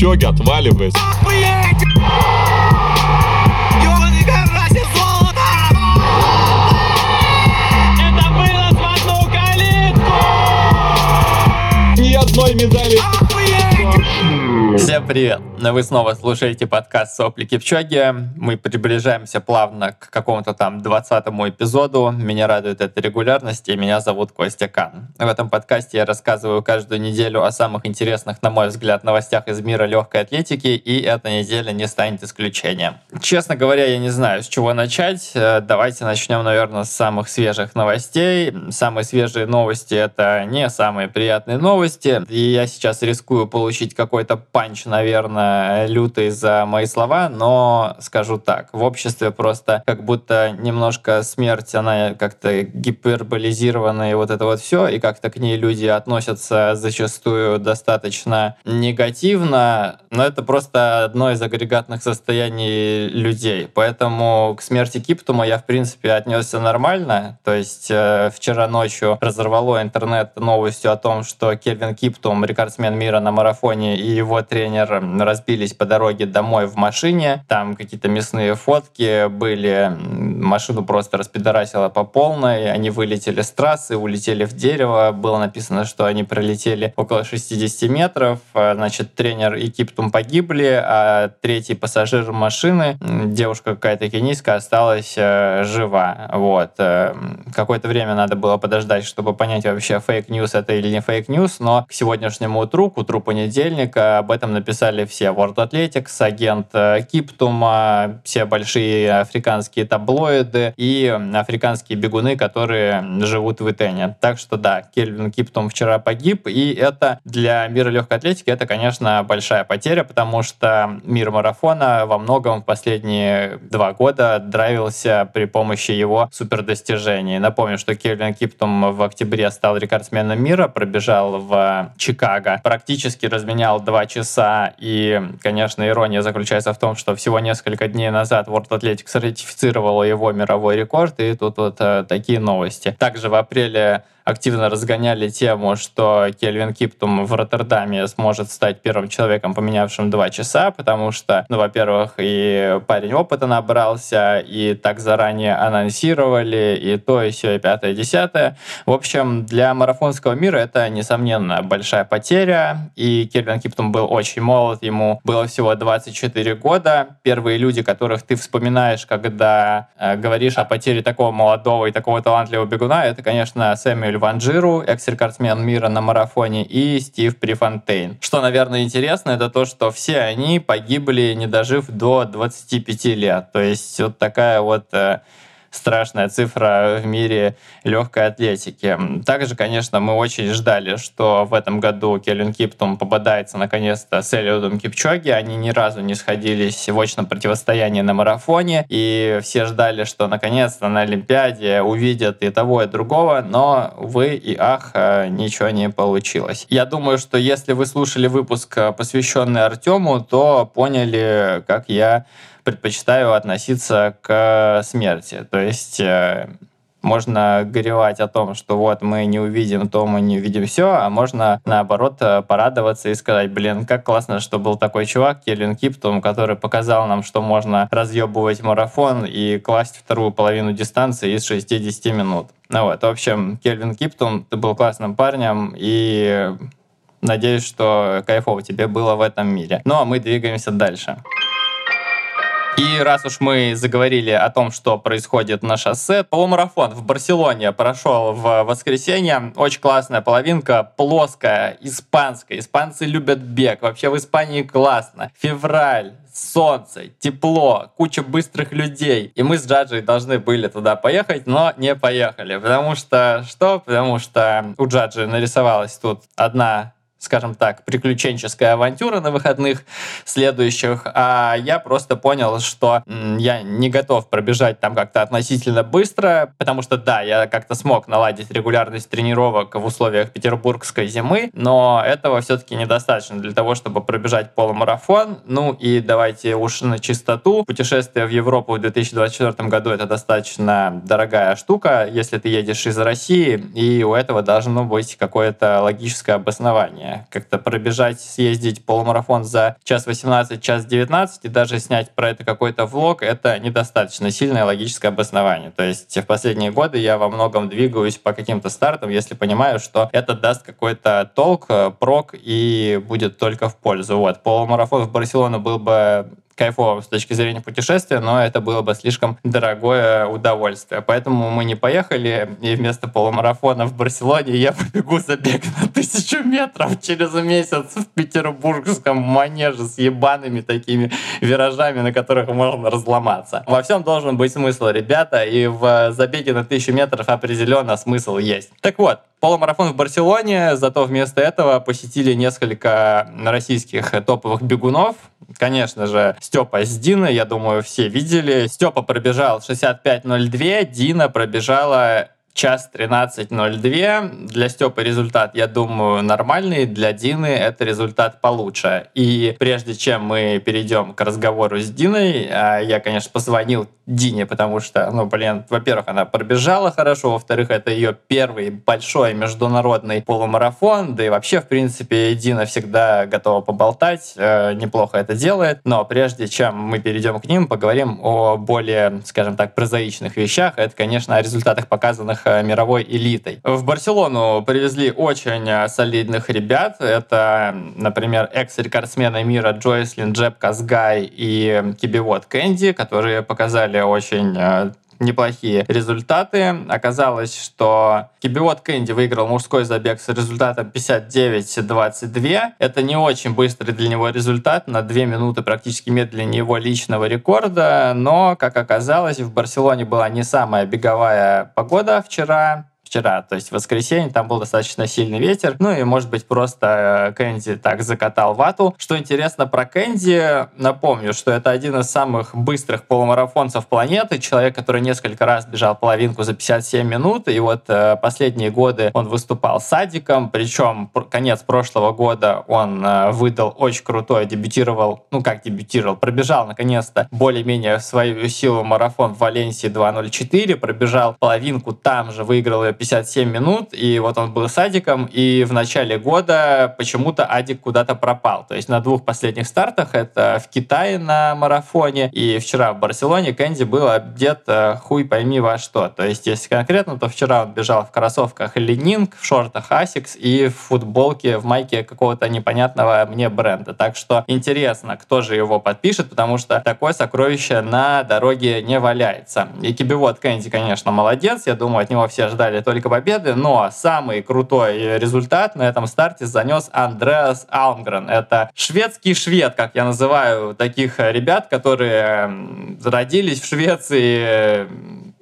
Кипчоги, отваливайся. Это было в одну калитку! Ни одной медали. Всем привет! Вы снова слушаете подкаст «Сопли Кипчоги». Мы приближаемся плавно к какому-то там 20 эпизоду. Меня радует эта регулярность, и меня зовут Костя Кан. В этом подкасте я рассказываю каждую неделю о самых интересных, на мой взгляд, новостях из мира легкой атлетики, и эта неделя не станет исключением. Честно говоря, я не знаю, с чего начать. Э, Давайте начнем, наверное, с самых свежих новостей. Самые свежие новости — это не самые приятные новости, и я сейчас рискую получить какой-то панч, наверное, лютый за мои слова, но скажу так, в обществе просто как будто немножко смерть, она как-то гиперболизирована и вот это вот все, и как-то к ней люди относятся зачастую достаточно негативно, но это просто одно из агрегатных состояний людей. Поэтому к смерти Киптума я, в принципе, отнесся нормально. То есть э, вчера ночью разорвало интернет новостью о том, что Кельвин Киптум, рекордсмен мира на марафоне, и его тренер разбились по дороге домой в машине. Там какие-то мясные фотки были. Машину просто распидорасило по полной. Они вылетели с трассы, улетели в дерево. Было написано, что они пролетели около 60 метров. А, Значит, тренер и Киптум погибли, а третий пассажир машины, девушка какая-то кенийская, осталась э, жива. Вот. Э, Какое-то время надо было подождать, чтобы понять вообще, fake news это или не fake news, но к сегодняшнему утру, к утру понедельника, об этом написали все. World Athletics, агент э, Киптума, все большие африканские таблоиды и африканские бегуны, которые живут в Итене. Так что да, Кельвин Киптум вчера погиб, и это для мира легкой атлетики это, конечно, большая потеря, потому что мир марафона во многом в последние два года драйвился при помощи его супердостижений. Напомню, что Кельвин Киптум в октябре стал рекордсменом мира, пробежал в Чикаго, практически разменял два часа, и, конечно, ирония заключается в том, что всего несколько дней назад World Athletics ратифицировала его мировой рекорд, и тут вот э, такие новости. Также в апреле активно разгоняли тему, что Кельвин Киптум в Роттердаме сможет стать первым человеком, поменявшим два часа, потому что, ну, во-первых, и парень опыта набрался, и так заранее анонсировали, и то, и все, и пятое, и десятое. В общем, для марафонского мира это, несомненно, большая потеря, и Кельвин Киптум был очень молод, ему было всего 24 года. Первые люди, которых ты вспоминаешь, когда э, говоришь о потере такого молодого и такого талантливого бегуна, это, конечно, Сэмюэль Ванжиру, экс-рекордсмен мира на марафоне, и Стив Прифонтейн. Что, наверное, интересно, это то, что все они погибли, не дожив до 25 лет. То есть вот такая вот э, страшная цифра в мире легкой атлетики. Также, конечно, мы очень ждали, что в этом году Келлен Киптум попадается наконец-то с Элиотом Кипчоги. Они ни разу не сходились в очном противостоянии на марафоне, и все ждали, что наконец-то на Олимпиаде увидят и того, и другого, но, увы и ах, э, ничего не получилось. Я думаю, что если вы слушали выпуск, э, посвященный Артему, то поняли, как я предпочитаю относиться к смерти. То есть э, можно горевать о том, что вот мы не увидим то, мы не увидим все, а можно наоборот э, порадоваться и сказать, блин, как классно, что был такой чувак, Келлен Киптум, который показал нам, что можно разъебывать марафон и класть вторую половину дистанции из 60 минут. Ну вот, в общем, Кельвин Киптум, ты был классным парнем, и надеюсь, что кайфово тебе было в этом мире. Ну а мы двигаемся дальше. И раз уж мы заговорили о том, что происходит на шоссе, полумарафон в Барселоне прошел в воскресенье. Очень классная половинка, плоская, испанская. Испанцы любят бег. Вообще в Испании классно. Февраль, солнце, тепло, куча быстрых людей. И мы с Джаджей должны были туда поехать, но не поехали. Потому что... Что? Потому что у Джаджи нарисовалась тут одна скажем так, приключенческая авантюра на выходных следующих, а я просто понял, что я не готов пробежать там как-то относительно быстро, потому что, да, я как-то смог наладить регулярность тренировок в условиях петербургской зимы, но этого все-таки недостаточно для того, чтобы пробежать полумарафон. Ну и давайте уж на чистоту. Путешествие в Европу в 2024 году это достаточно дорогая штука, если ты едешь из России, и у этого должно быть какое-то логическое обоснование. Как-то пробежать, съездить полумарафон за час 18, час 19 и даже снять про это какой-то влог, это недостаточно сильное логическое обоснование. То есть в последние годы я во многом двигаюсь по каким-то стартам, если понимаю, что это даст какой-то толк, э, прок и будет только в пользу. Вот. Полумарафон в Барселону был бы кайфово с точки зрения путешествия, но это было бы слишком дорогое удовольствие. Поэтому мы не поехали, и вместо полумарафона в Барселоне я побегу забег на тысячу метров через месяц в петербургском манеже с ебаными такими виражами, на которых можно разломаться. Во всем должен быть смысл, ребята, и в забеге на тысячу метров определенно смысл есть. Так вот, полумарафон в Барселоне, зато вместо этого посетили несколько российских топовых бегунов. Конечно же, Степа с Диной, я думаю, все видели. Степа пробежал 65.02, Дина пробежала час 13.02. Для Степы результат, я думаю, нормальный. Для Дины это результат получше. И прежде чем мы перейдем к разговору с Диной, а, я, конечно, позвонил Дине, потому что, ну, блин, во-первых, она пробежала хорошо, во-вторых, это ее первый большой международный полумарафон, да и вообще, в принципе, Дина всегда готова поболтать, э, неплохо это делает. Но прежде чем мы перейдем к ним, поговорим о более, скажем так, прозаичных вещах. Это, конечно, о результатах, показанных э, мировой элитой. В Барселону привезли очень э, солидных ребят. Это, например, экс-рекордсмены мира Джойслин, Джеб Казгай и Кибивод Кэнди, которые показали очень э, неплохие результаты. Оказалось, что Кибиот Кэнди выиграл мужской забег с результатом 59-22. Это не очень быстрый для него результат, на 2 минуты практически медленнее его личного рекорда, но, как оказалось, в Барселоне была не самая беговая погода вчера, вчера, то есть в воскресенье, там был достаточно сильный ветер, ну и, может быть, просто э, Кэнди так закатал вату. Что интересно про Кэнди, напомню, что это один из самых быстрых полумарафонцев планеты, человек, который несколько раз бежал половинку за 57 минут, и вот э, последние годы он выступал садиком, причем конец прошлого года он э, выдал очень крутой, дебютировал, ну как дебютировал, пробежал наконец-то более-менее свою силу марафон в Валенсии 2.04, пробежал половинку там же, выиграл 57 минут, и вот он был садиком, и в начале года почему-то Адик куда-то пропал. То есть на двух последних стартах, это в Китае на марафоне, и вчера в Барселоне Кэнди был одет э, хуй пойми во что. То есть, если конкретно, то вчера он бежал в кроссовках Ленинг, в шортах Asics и в футболке, в майке какого-то непонятного мне бренда. Так что интересно, кто же его подпишет, потому что такое сокровище на дороге не валяется. И Кибивод Кэнди, конечно, молодец. Я думаю, от него все ждали только победы, но самый крутой результат на этом старте занес Андреас Алмгрен. Это шведский швед, как я называю таких ребят, которые родились в Швеции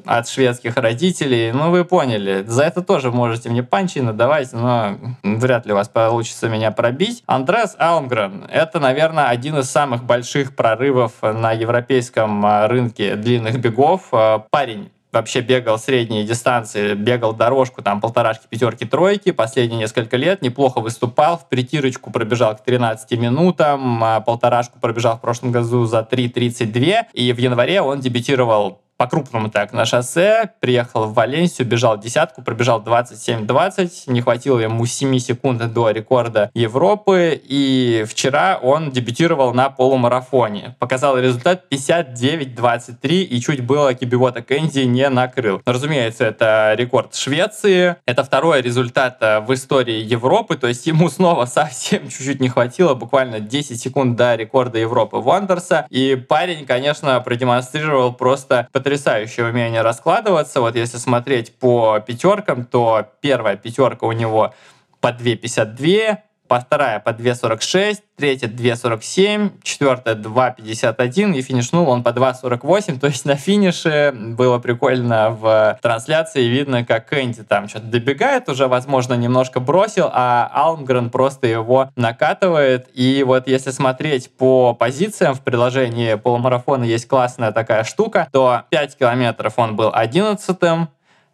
от шведских родителей. Ну, вы поняли. За это тоже можете мне панчи надавать, но вряд ли у вас получится меня пробить. Андрес Алмгрен — это, наверное, один из самых больших прорывов на европейском рынке длинных бегов. Парень вообще бегал средние дистанции, бегал дорожку, там полторашки, пятерки, тройки, последние несколько лет неплохо выступал, в притирочку пробежал к 13 минутам, а полторашку пробежал в прошлом году за 3.32, и в январе он дебютировал по-крупному так, на шоссе, приехал в Валенсию, бежал десятку, пробежал 27-20, не хватило ему 7 секунд до рекорда Европы, и вчера он дебютировал на полумарафоне. Показал результат 59-23, и чуть было Кибивота Кэнди не накрыл. Но, разумеется, это рекорд Швеции, это второй результат э, в истории Европы, то есть ему снова совсем чуть-чуть не хватило, буквально 10 секунд до рекорда Европы Вандерса, и парень, конечно, продемонстрировал просто потрясающее умение раскладываться. Вот если смотреть по пятеркам, то первая пятерка у него по 2,52, вторая по 2.46, третья 2.47, четвертая 2.51 и финишнул он по 2.48. То есть на финише было прикольно в трансляции видно, как Кэнди там что-то добегает, уже, возможно, немножко бросил, а Алмгрен просто его накатывает. И вот если смотреть по позициям в приложении полумарафона есть классная такая штука, то 5 километров он был 11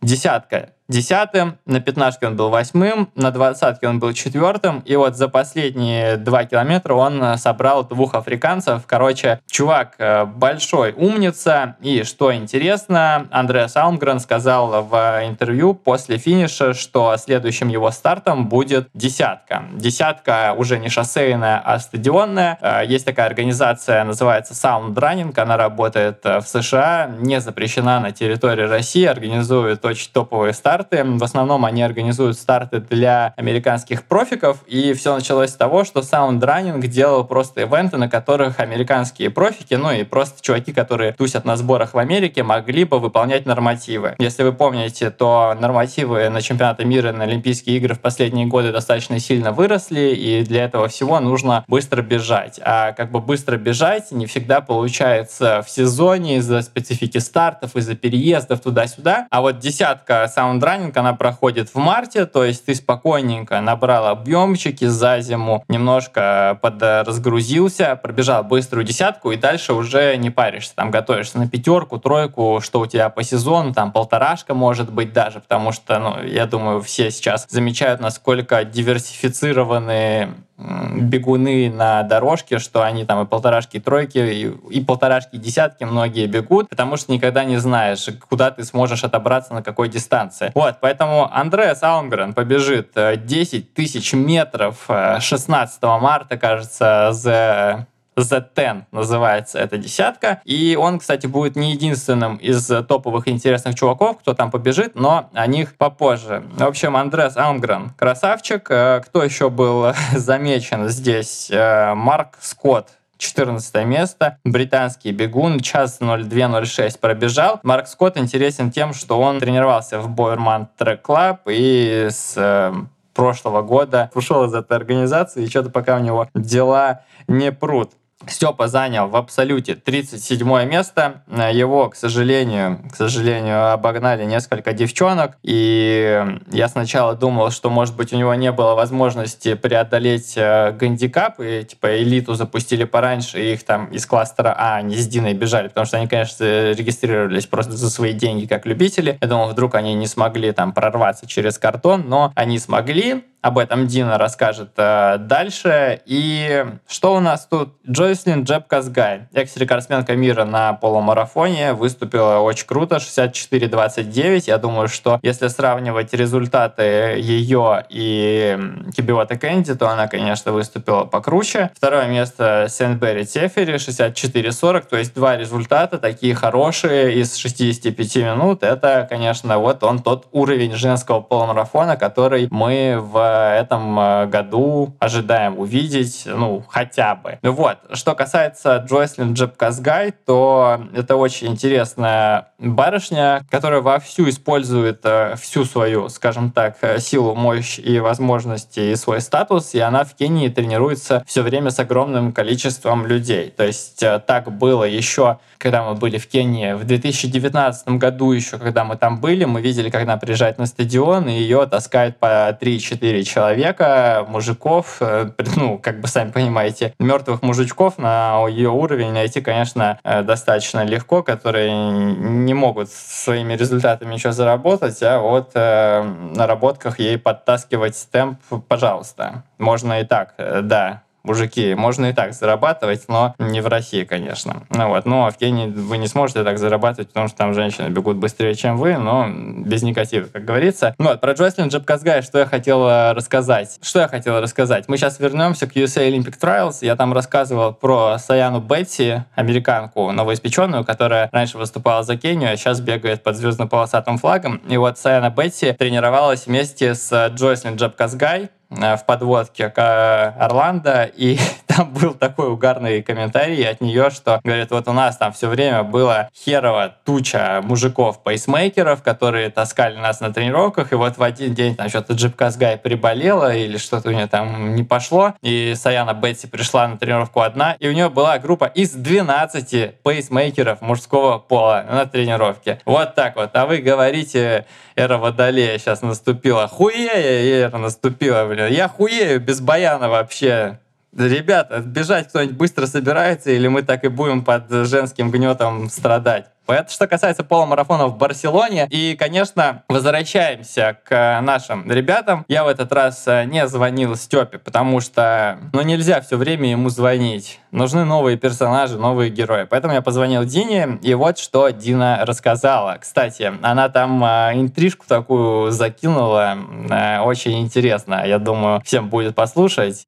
десятка десятым, на пятнашке он был восьмым, на двадцатке он был четвертым, и вот за последние два километра он собрал двух африканцев. Короче, чувак э, большой умница, и что интересно, Андреас Алмгрен сказал в интервью после финиша, что следующим его стартом будет десятка. Десятка уже не шоссейная, а стадионная. Э, есть такая организация, называется Sound Running, она работает э, в США, не запрещена на территории России, организует очень топовые старты. В основном они организуют старты для американских профиков, и все началось с того, что Sound Running делал просто ивенты, на которых американские профики, ну и просто чуваки, которые тусят на сборах в Америке, могли бы выполнять нормативы. Если вы помните, то нормативы на чемпионаты мира, на Олимпийские игры в последние годы достаточно сильно выросли, и для этого всего нужно быстро бежать. А как бы быстро бежать не всегда получается в сезоне из-за специфики стартов, из-за переездов туда-сюда. А вот десятка саундранинг, она проходит в марте, то есть ты спокойненько набрал объемчики за зиму, немножко подразгрузился, пробежал быструю десятку и дальше уже не паришься. Там готовишься на пятерку, тройку, что у тебя по сезону, там полторашка может быть даже, потому что, ну, я думаю, все сейчас замечают, насколько диверсифицированы бегуны на дорожке, что они там и полторашки, и тройки, и, и полторашки, и десятки многие бегут, потому что никогда не знаешь, куда ты сможешь отобраться, на какой дистанции. Вот, поэтому Андреас Аунгрен побежит 10 э, тысяч метров 16 э, марта, кажется, за Z10 называется эта десятка. И он, кстати, будет не единственным из топовых интересных чуваков, кто там побежит, но о них попозже. В общем, Андрес Амгрен красавчик. Э, кто еще был замечен здесь? Э, Марк Скотт 14 место. Британский бегун, час 02.06 пробежал. Марк Скотт интересен тем, что он тренировался в Bowerman Track Club и с э, прошлого года ушел из этой организации, и что-то пока у него дела не прут. Степа занял в абсолюте 37 место. Его, к сожалению, к сожалению, обогнали несколько девчонок. И я сначала думал, что, может быть, у него не было возможности преодолеть э, гандикап, и типа элиту запустили пораньше, и их там из кластера А они с Диной бежали, потому что они, конечно, регистрировались просто за свои деньги как любители. Я думал, вдруг они не смогли там прорваться через картон, но они смогли. Об этом Дина расскажет э, дальше. И что у нас тут? Джойслин Джеб Казгай, экс-рекордсменка мира на полумарафоне, выступила очень круто, 64-29. Я думаю, что если сравнивать результаты ее и Кибиота Кэнди, то она, конечно, выступила покруче. Второе место Сент-Берри Тефери, 64-40. То есть два результата такие хорошие из 65 минут. Это, конечно, вот он тот уровень женского полумарафона, который мы в этом э, году ожидаем увидеть, ну, хотя бы. Вот. Что касается Джойслин Джебказгай, то это очень интересная барышня, которая вовсю использует э, всю свою, скажем так, э, силу, мощь и возможности и свой статус, и она в Кении тренируется все время с огромным количеством людей. То есть так было еще, когда мы были в Кении в 2019 году еще, когда мы там были, мы видели, как она приезжает на стадион, и ее таскают по 3-4 человека, мужиков, э, ну, как бы сами понимаете, мертвых мужичков на ее уровень найти, конечно, э, достаточно легко, которые не могут своими результатами ничего заработать, а вот э, на наработках ей подтаскивать темп, пожалуйста. Можно и так, да, мужики, можно и так зарабатывать, но не в России, конечно. Ну вот, но в Кении вы не сможете так зарабатывать, потому что там женщины бегут быстрее, чем вы, но без негатива, как говорится. Ну вот, про Джослин Джебказгай, что я хотел рассказать. Что я хотел рассказать? Мы сейчас вернемся к USA Olympic Trials. Я там рассказывал про Саяну Бетти, американку новоиспеченную, которая раньше выступала за Кению, а сейчас бегает под звездно-полосатым флагом. И вот Саяна Бетти тренировалась вместе с Джойслин Джебказгай, Э, в подводке к Орландо, и там был такой угарный комментарий от нее, что, говорит, вот у нас там все время было херово туча мужиков-пейсмейкеров, которые таскали нас на тренировках, и вот в один день там что-то Джип Казгай приболела, или что-то у нее там не пошло, и Саяна Бетти пришла на тренировку одна, и у нее была группа из 12 пейсмейкеров мужского пола на тренировке. Вот так вот. А вы говорите, эра Водолея сейчас наступила. Хуея эра наступила, блин. Я хуею без баяна вообще. Ребята, бежать кто-нибудь быстро собирается, или мы так и будем под женским гнетом страдать? Это что касается полумарафона в Барселоне. И, конечно, возвращаемся к нашим ребятам. Я в этот раз э, не звонил Степе, потому что ну, нельзя все время ему звонить. Нужны новые персонажи, новые герои. Поэтому я позвонил Дине, и вот что Дина рассказала. Кстати, она там э, интрижку такую закинула, э, очень интересно. Я думаю, всем будет послушать.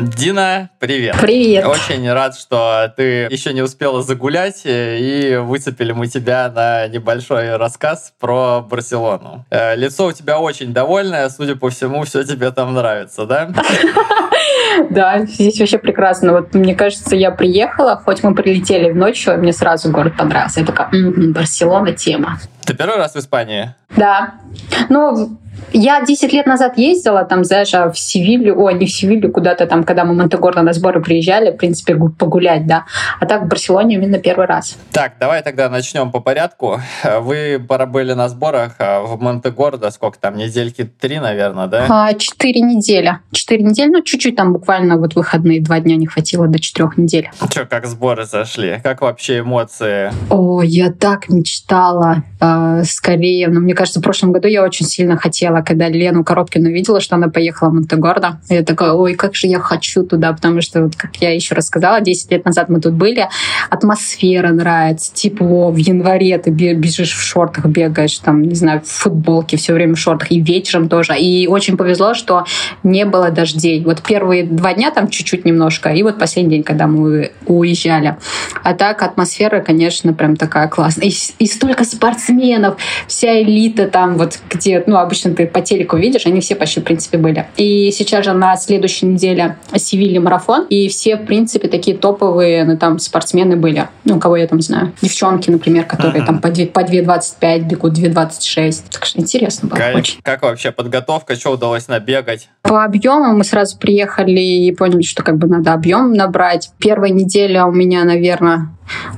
Дина, привет. Привет. Очень рад, что ты еще не успела загулять, э, и выцепили мы тебя на небольшой рассказ про Барселону. Э, лицо у тебя очень довольное, судя по всему, все тебе там нравится, да? Да, здесь вообще прекрасно. Вот мне кажется, я приехала, хоть мы прилетели в ночью, мне сразу город понравился. Я такая, м-м, Барселона тема. Ты первый раз в Испании? Да. Ну, я 10 лет назад ездила там, знаешь, а в Севилью, ой, не в Севилью, куда-то там, когда мы в Монтегорло на сборы приезжали, в принципе, погулять, да. А так в Барселоне именно первый раз. Так, давай тогда начнем по порядку. Вы были на сборах а в Монтегордо, сколько там, недельки три, наверное, да? А, четыре недели. Четыре недели, ну, чуть-чуть там буквально вот выходные два дня не хватило до четырех недель. Че, как сборы зашли? Как вообще эмоции? О, я так мечтала скорее. Но мне кажется, в прошлом году я очень сильно хотела хотела, когда Лену Коробкину видела, что она поехала в Монтегордо. Я такая, ой, как же я хочу туда, потому что, вот, как я еще рассказала, 10 лет назад мы тут были, атмосфера нравится, тепло, в январе ты бежишь в шортах, бегаешь, там, не знаю, в футболке все время в шортах, и вечером тоже. И очень повезло, что не было дождей. Вот первые два дня там чуть-чуть немножко, и вот последний день, когда мы уезжали. А так атмосфера, конечно, прям такая классная. И, и столько спортсменов, вся элита там, вот где, ну, обычно ты по телеку видишь, они все почти, в принципе, были. И сейчас же на следующей неделе Севилья марафон, и все, в принципе, такие топовые, ну, там, спортсмены были. Ну, кого я там знаю. Девчонки, например, которые uh-huh. там по 2.25 по 2.25 бегут, 2.26. Так что интересно было как, очень. Как вообще подготовка? Что удалось набегать? По объему мы сразу приехали и поняли, что как бы надо объем набрать. Первая неделя у меня, наверное,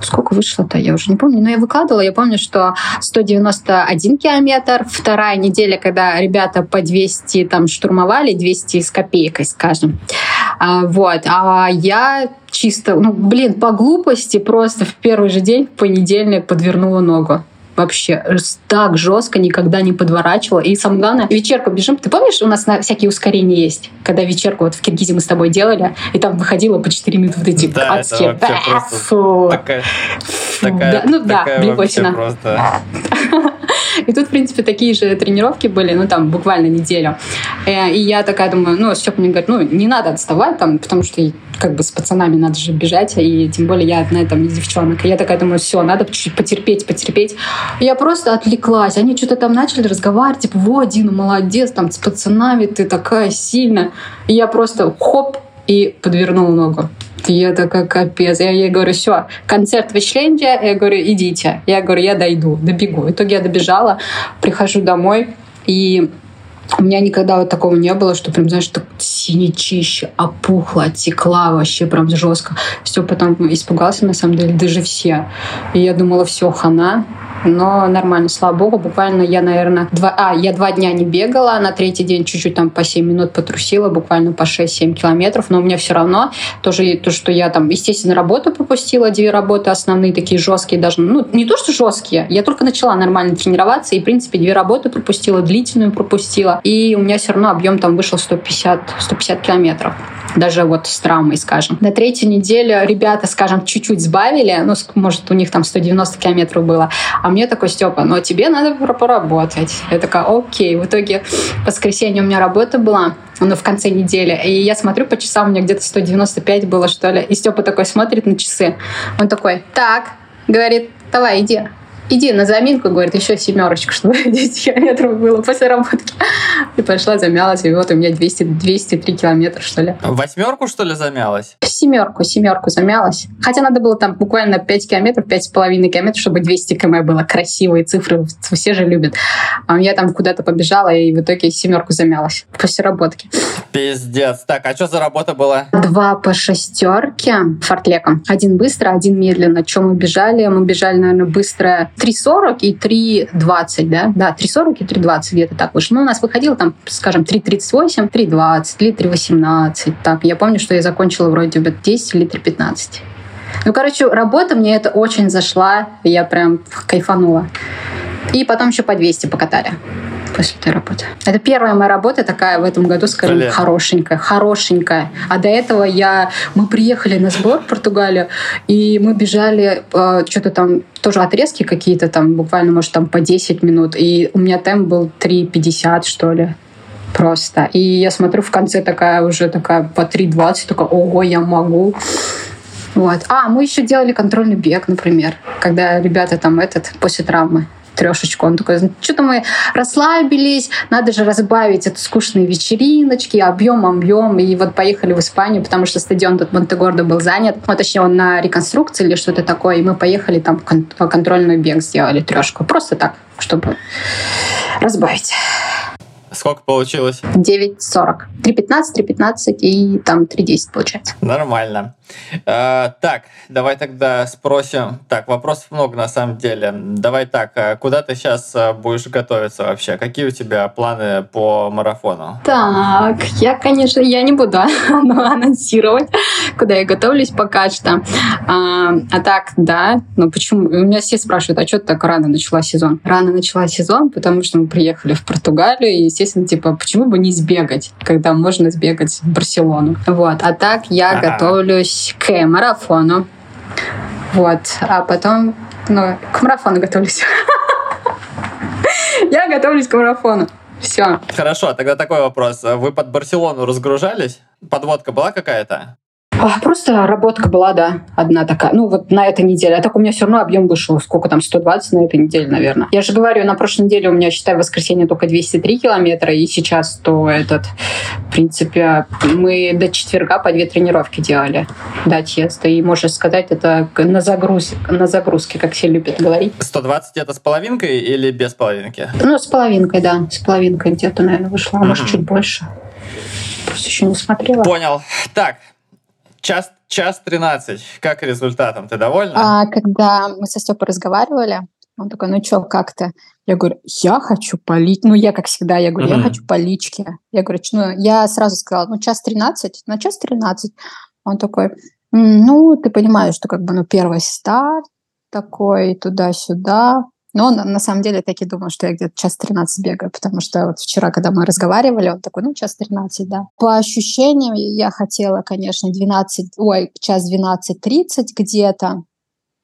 Сколько вышло-то, я уже не помню. Но я выкладывала, я помню, что 191 километр. Вторая неделя, когда ребята по 200 там штурмовали, 200 с копейкой, скажем. А, вот. А я чисто, ну, блин, по глупости просто в первый же день, в понедельник, подвернула ногу вообще так жестко никогда не подворачивала. И самое главное, вечерку бежим. Ты помнишь, у нас на всякие ускорения есть? Когда вечерку вот в Киргизии мы с тобой делали, и там выходило по 4 минуты вот эти да, адские. Это вообще Фу. Такая, такая, да, ну такая да, бликосина. Просто... И тут, в принципе, такие же тренировки были, ну, там, буквально неделю. Э, и я такая думаю, ну, Степа мне говорит, ну, не надо отставать там, потому что как бы с пацанами надо же бежать, и тем более я одна там из девчонок. И я такая думаю, все, надо чуть-чуть потерпеть, потерпеть. Я просто отвлеклась. Они что-то там начали разговаривать, типа, вот, Дина, молодец, там, с пацанами ты такая сильная. И я просто хоп, и подвернула ногу. Я такая, капец. Я ей говорю, все, концерт в Ишленде. Я говорю, идите. Я говорю, я дойду, добегу. В итоге я добежала, прихожу домой, и у меня никогда вот такого не было, что прям, знаешь, так синячище, опухла, отекла вообще прям жестко. Все потом испугался, на самом деле, даже все. И я думала, все, хана, но нормально, слава богу. Буквально я, наверное, два, а, я два дня не бегала, на третий день чуть-чуть там по 7 минут потрусила, буквально по 6-7 километров, но у меня все равно тоже то, что я там, естественно, работу пропустила, две работы основные такие жесткие даже, ну, не то, что жесткие, я только начала нормально тренироваться, и, в принципе, две работы пропустила, длительную пропустила, и у меня все равно объем там вышел 150, 150 километров даже вот с травмой, скажем. На третью неделю ребята, скажем, чуть-чуть сбавили, ну, может, у них там 190 километров было, а мне такой, Степа, ну, тебе надо поработать. Я такая, окей. В итоге в воскресенье у меня работа была, ну, в конце недели, и я смотрю по часам, у меня где-то 195 было, что ли, и Степа такой смотрит на часы, он такой, так, говорит, давай, иди иди на заминку, говорит, еще семерочку, чтобы 10 километров было после работки. И пошла, замялась, и вот у меня 200, 203 километра, что ли. Восьмерку, что ли, замялась? Семерку, семерку замялась. Хотя надо было там буквально 5 километров, 5,5 километров, чтобы 200 км было. Красивые цифры, все же любят. А я там куда-то побежала, и в итоге семерку замялась после работки. Пиздец. Так, а что за работа была? Два по шестерке фортлеком. Один быстро, один медленно. Чем мы бежали? Мы бежали, наверное, быстро 3.40 и 3.20, да? Да, 3.40 и 3.20 где-то так вышло. Ну, у нас выходило там, скажем, 3.38, 3.20 или 3.18. Так, я помню, что я закончила вроде бы 10 или 3.15. Ну, короче, работа мне это очень зашла. Я прям кайфанула. И потом еще по 200 покатали после этой работы. Это первая моя работа такая в этом году, скажем, Блин. хорошенькая, хорошенькая. А до этого я... Мы приехали на сбор в Португалию, и мы бежали э, что-то там, тоже отрезки какие-то там, буквально, может, там по 10 минут. И у меня темп был 3,50, что ли. Просто. И я смотрю, в конце такая уже такая по 3,20, такая, ого, я могу. Вот. А, мы еще делали контрольный бег, например, когда ребята там этот после травмы трешечку. Он такой, что-то мы расслабились, надо же разбавить это скучные вечериночки, объем, объем. И вот поехали в Испанию, потому что стадион тут Монтегордо был занят. Ну, точнее, он на реконструкции или что-то такое. И мы поехали там кон- контрольный бег сделали, трешку. Просто так, чтобы разбавить. Сколько получилось? 9.40. 3.15, 3.15 и там 3.10 получается. Нормально. Э, так, давай тогда спросим. Так, вопросов много на самом деле. Давай так, э, куда ты сейчас будешь готовиться вообще? Какие у тебя планы по марафону? Так, я, конечно, я не буду анонсировать, куда я готовлюсь пока что. А, а так, да, ну почему? У меня все спрашивают, а что ты так рано начала сезон? Рано начала сезон, потому что мы приехали в Португалию, и, естественно, типа, почему бы не сбегать, когда можно сбегать в Барселону? Вот, а так я Ага. готовлюсь к марафону. Вот, а потом, ну, к марафону готовлюсь. Я готовлюсь к марафону. Все. Хорошо, тогда такой вопрос. Вы под Барселону разгружались? Подводка была какая-то? А, Просто работка была, да, одна такая. Ну, вот на этой неделе. А так у меня все равно объем вышел. Сколько там, 120 на этой неделе, наверное. Я же говорю, на прошлой неделе у меня, считай, в воскресенье только 203 километра, и сейчас то этот, в принципе, мы до четверга по две тренировки делали. Да, честно. И, можно сказать, это на, загруз... на загрузке, как все любят говорить. 120 это с половинкой или без половинки? Ну, с половинкой, да. С половинкой где-то, наверное, вышло. А может, Мгм. чуть больше. Просто еще не смотрела. Понял. Так, час, час 13. Как результатом? Ты довольна? А, когда мы со Степой разговаривали, он такой, ну что, как ты? Я говорю, я хочу полить. Ну, я, как всегда, я говорю, я Мгм. хочу полички. Я говорю, «Ч- ну, я сразу сказала, ну, час 13, на час 13. Он такой, «М, ну, ты понимаешь, что как бы, ну, первый старт такой, туда-сюда. Но он на самом деле таки думал, что я где-то час 13 бегаю, потому что вот вчера, когда мы разговаривали, он такой, ну, час 13, да. По ощущениям я хотела, конечно, 12, ой, час 12.30 где-то,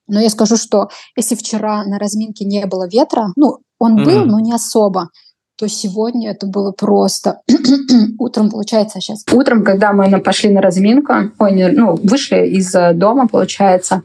но я скажу, что если вчера на разминке не было ветра, ну, он был, Мгм. но не особо, то сегодня это было просто утром, получается, сейчас. Утром, когда мы пошли на разминку, ой, ну, вышли из э, дома, получается,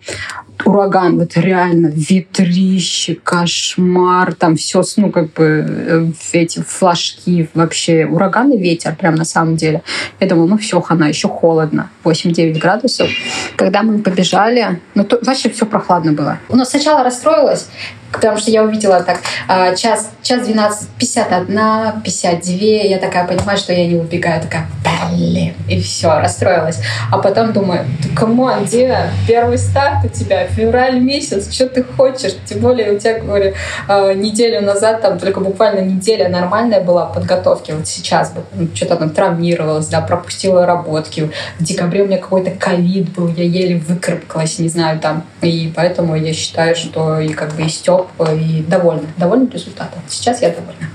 ураган, вот реально, ветрище, кошмар, там все, ну, как бы, э, эти флажки, вообще, ураган и ветер, прям на самом деле. Я думала, ну, все, хана, еще холодно, 8-9 градусов. Когда мы побежали, ну, то, вообще все прохладно было. Но сначала расстроилась, потому что я увидела так а, час, час 12, 51, 52, я такая понимаю, что я не убегаю, такая, блин, и все, расстроилась. А потом думаю, come on, Дина, первый старт у тебя, февраль месяц, что ты хочешь? Тем более у тебя, говорю, а, неделю назад, там только буквально неделя нормальная была подготовки, вот сейчас бы ну, что-то там травмировалась, да, пропустила работки. В декабре у меня какой-то ковид был, я еле выкарабкалась, не знаю, там. И поэтому я считаю, что и как бы и Степ, и довольна. Довольна результатом. Сейчас я довольна.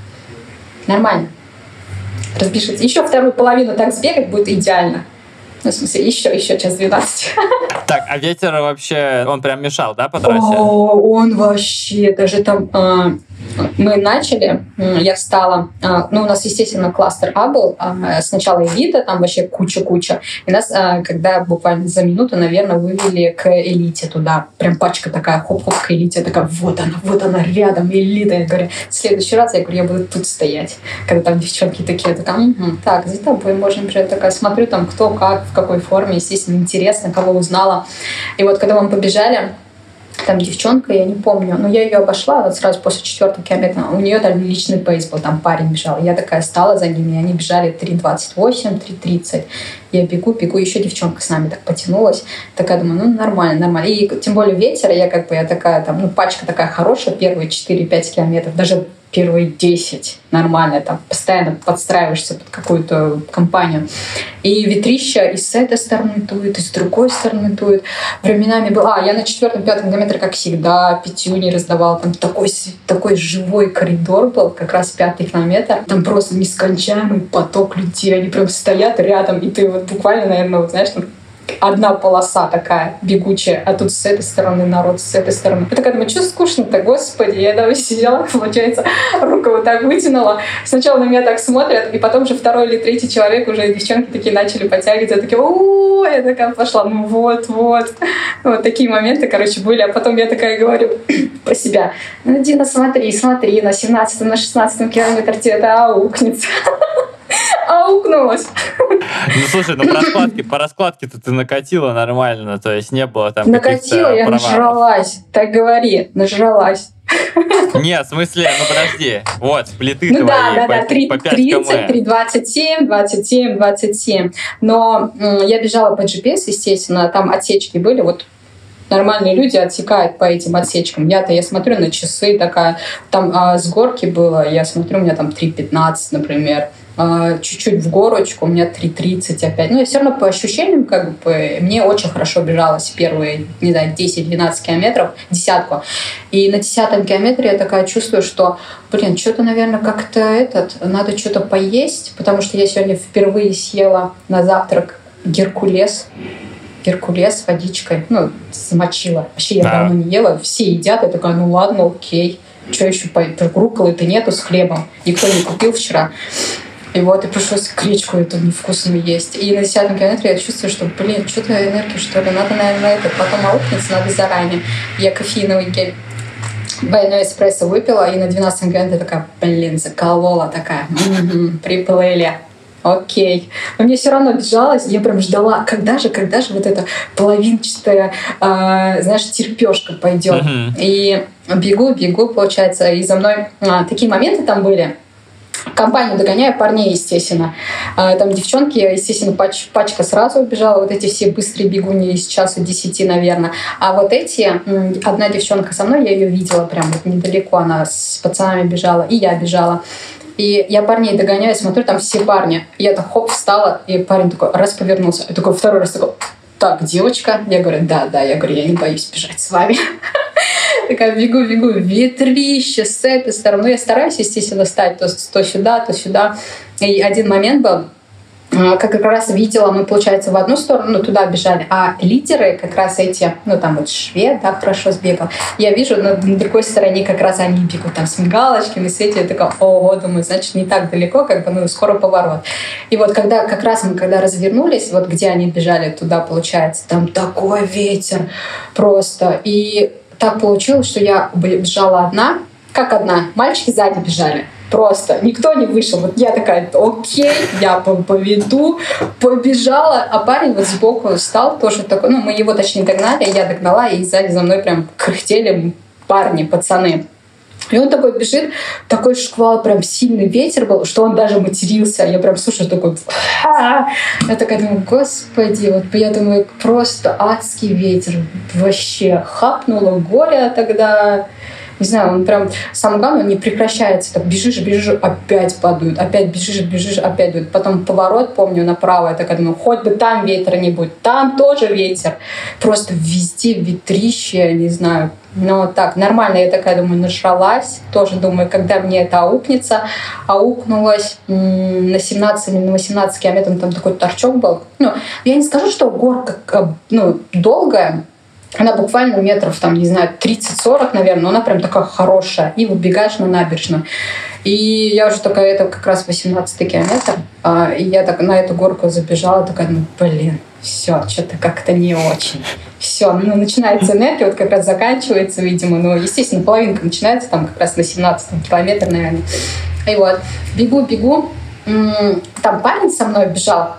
Нормально. Разбежите. Еще вторую половину так сбегать будет идеально. Ну, в смысле, еще, еще час 12. Так, а ветер вообще, он прям мешал, да, по трассе? О, он вообще, даже там... а, мы начали, я встала, а, ну, у нас, естественно, кластер А был, а, сначала элита, там вообще куча-куча, и нас, а, когда буквально за минуту, наверное, вывели к элите туда, прям пачка такая, хоп-хоп к элите, я такая, вот она, вот она, рядом, элита, я говорю, в следующий раз, я говорю, я буду тут стоять, когда там девчонки такие, я такая, «Мгм, так, за тобой можно бежать, такая, смотрю там, кто, как, в какой форме, естественно, интересно, кого узнала, и вот когда мы побежали, там девчонка, я не помню, но я ее обошла вот сразу после четвертого километра. У нее там личный пейс был, там парень бежал. Я такая стала за ними, они бежали 3.28, 3.30. Я бегу, бегу, еще девчонка с нами так потянулась. Такая думаю, ну нормально, нормально. И тем более ветер, я как бы, я такая там, ну пачка такая хорошая, первые 4-5 километров, даже первые 10 нормально, там постоянно подстраиваешься под какую-то компанию. И ветрища и с этой стороны дует, и с другой стороны дует. Временами была... А, я на четвертом-пятом километре, как всегда, пятью не раздавала. Там такой, такой живой коридор был, как раз пятый километр. Там просто нескончаемый поток людей. Они прям стоят рядом, и ты вот буквально, наверное, вот, знаешь, там одна полоса такая бегучая, а тут с этой стороны народ, с этой стороны. Я такая думаю, что скучно-то, господи. Я там сидела, получается, руку вот так вытянула. Сначала на меня так смотрят, и потом же второй или третий человек уже девчонки такие начали подтягивать. Я такая, о, я такая пошла, ну вот, вот. Вот такие моменты, короче, были. А потом я такая говорю про себя, ну, Дина, смотри, смотри, на 17 на 16 километре тебе это аукнется аукнулась. Ну, слушай, ну по раскладке, по раскладке-то ты накатила нормально, то есть не было там Накатила, я провалов. нажралась, так говори, нажралась. Нет, в смысле, ну подожди, вот, плиты ну, твои да, да, по, да, 3, по 30, 3, 27, 27, 27. Но я бежала по GPS, естественно, там отсечки были, вот нормальные люди отсекают по этим отсечкам. Я-то, я смотрю на часы, такая, там а, с горки было, я смотрю, у меня там 3.15, например. А, чуть-чуть в горочку, у меня 3.30 опять. Ну, и все равно по ощущениям, как бы, мне очень хорошо бежалось первые, не знаю, 10-12 километров, десятку. И на десятом километре я такая чувствую, что, блин, что-то, наверное, как-то этот, надо что-то поесть, потому что я сегодня впервые съела на завтрак геркулес. Геркулес с водичкой. Ну, замочила. Вообще я да. давно не ела. Все едят. Я такая, ну ладно, окей. Что еще? Руколы-то нету с хлебом. Никто не купил вчера. И вот, и пришлось гречку эту невкусную есть. И на десятом километре я чувствую, что, блин, что-то энергия, что ли, надо, наверное, это потом аукнется, надо заранее. Я кофеиновый гель двойной эспрессо выпила, и на 12 километре такая, блин, заколола такая, м-м-м, приплыли. Окей. Но мне все равно бежалось, я прям ждала, когда же, когда же вот эта половинчатая, э, знаешь, терпешка пойдет. Uh-huh. И бегу, бегу, получается, и за мной а, такие моменты там были, компанию догоняю парней, естественно. А, там девчонки, естественно, пач, пачка сразу убежала. Вот эти все быстрые бегуни из часа десяти, наверное. А вот эти, одна девчонка со мной, я ее видела прям вот недалеко, она с пацанами бежала, и я бежала. И я парней догоняю, смотрю, там все парни. Я так хоп, встала, и парень такой раз повернулся. И такой второй раз такой, так, девочка. Я говорю, да, да. Я говорю, я не боюсь бежать с вами. Такая бегу, бегу, ветрище с этой стороны. Ну, я стараюсь, естественно, стать то, то сюда, то сюда. И один момент был, а, как раз видела, мы, получается, в одну сторону, ну, туда бежали, а лидеры, как раз эти, ну, там вот швед, да, хорошо сбегал, я вижу, на, на другой стороне как раз они бегут там с мигалочками, с этим, я такая, ого, думаю, значит, не так далеко, как бы, ну, скоро поворот. И вот когда, как раз мы, когда развернулись, вот где они бежали туда, получается, там такой ветер просто, и так получилось, что я бежала одна, как одна, мальчики сзади бежали, Просто никто не вышел. Вот я такая, окей, я поведу, побежала, а парень вот сбоку стал тоже такой, ну, мы его точнее догнали, я догнала, и сзади за мной прям кряхтели парни, пацаны. И он такой бежит, такой шквал, прям сильный ветер был, что он даже матерился. Я прям слушаю такой... Я такая думаю, господи, вот я думаю, просто адский ветер. Вообще хапнуло горе тогда не знаю, он прям, самое главное, он не прекращается. Так бежишь, бежишь, опять падают, опять бежишь, бежишь, опять дует. Потом поворот, помню, направо, я такая думаю, хоть бы там ветра не будет, там тоже ветер. Просто везде ветрище, не знаю, но так, нормально, я такая думаю, нажралась. Тоже думаю, когда мне это аукнется. Аукнулась на 17 или на 18 километров, там такой торчок был. Ну, я не скажу, что горка ну, долгая, она буквально метров, там, не знаю, 30-40, наверное, но она прям такая хорошая. И выбегаешь на набережную. И я уже такая, это как раз 18 километр, а, и я так на эту горку забежала, такая, ну, блин, все, что-то как-то не очень. Все, ну, начинается энергия, вот как раз заканчивается, видимо, ну, естественно, половинка начинается там как раз на 17 километр, наверное. И вот, бегу, бегу, там парень со мной бежал,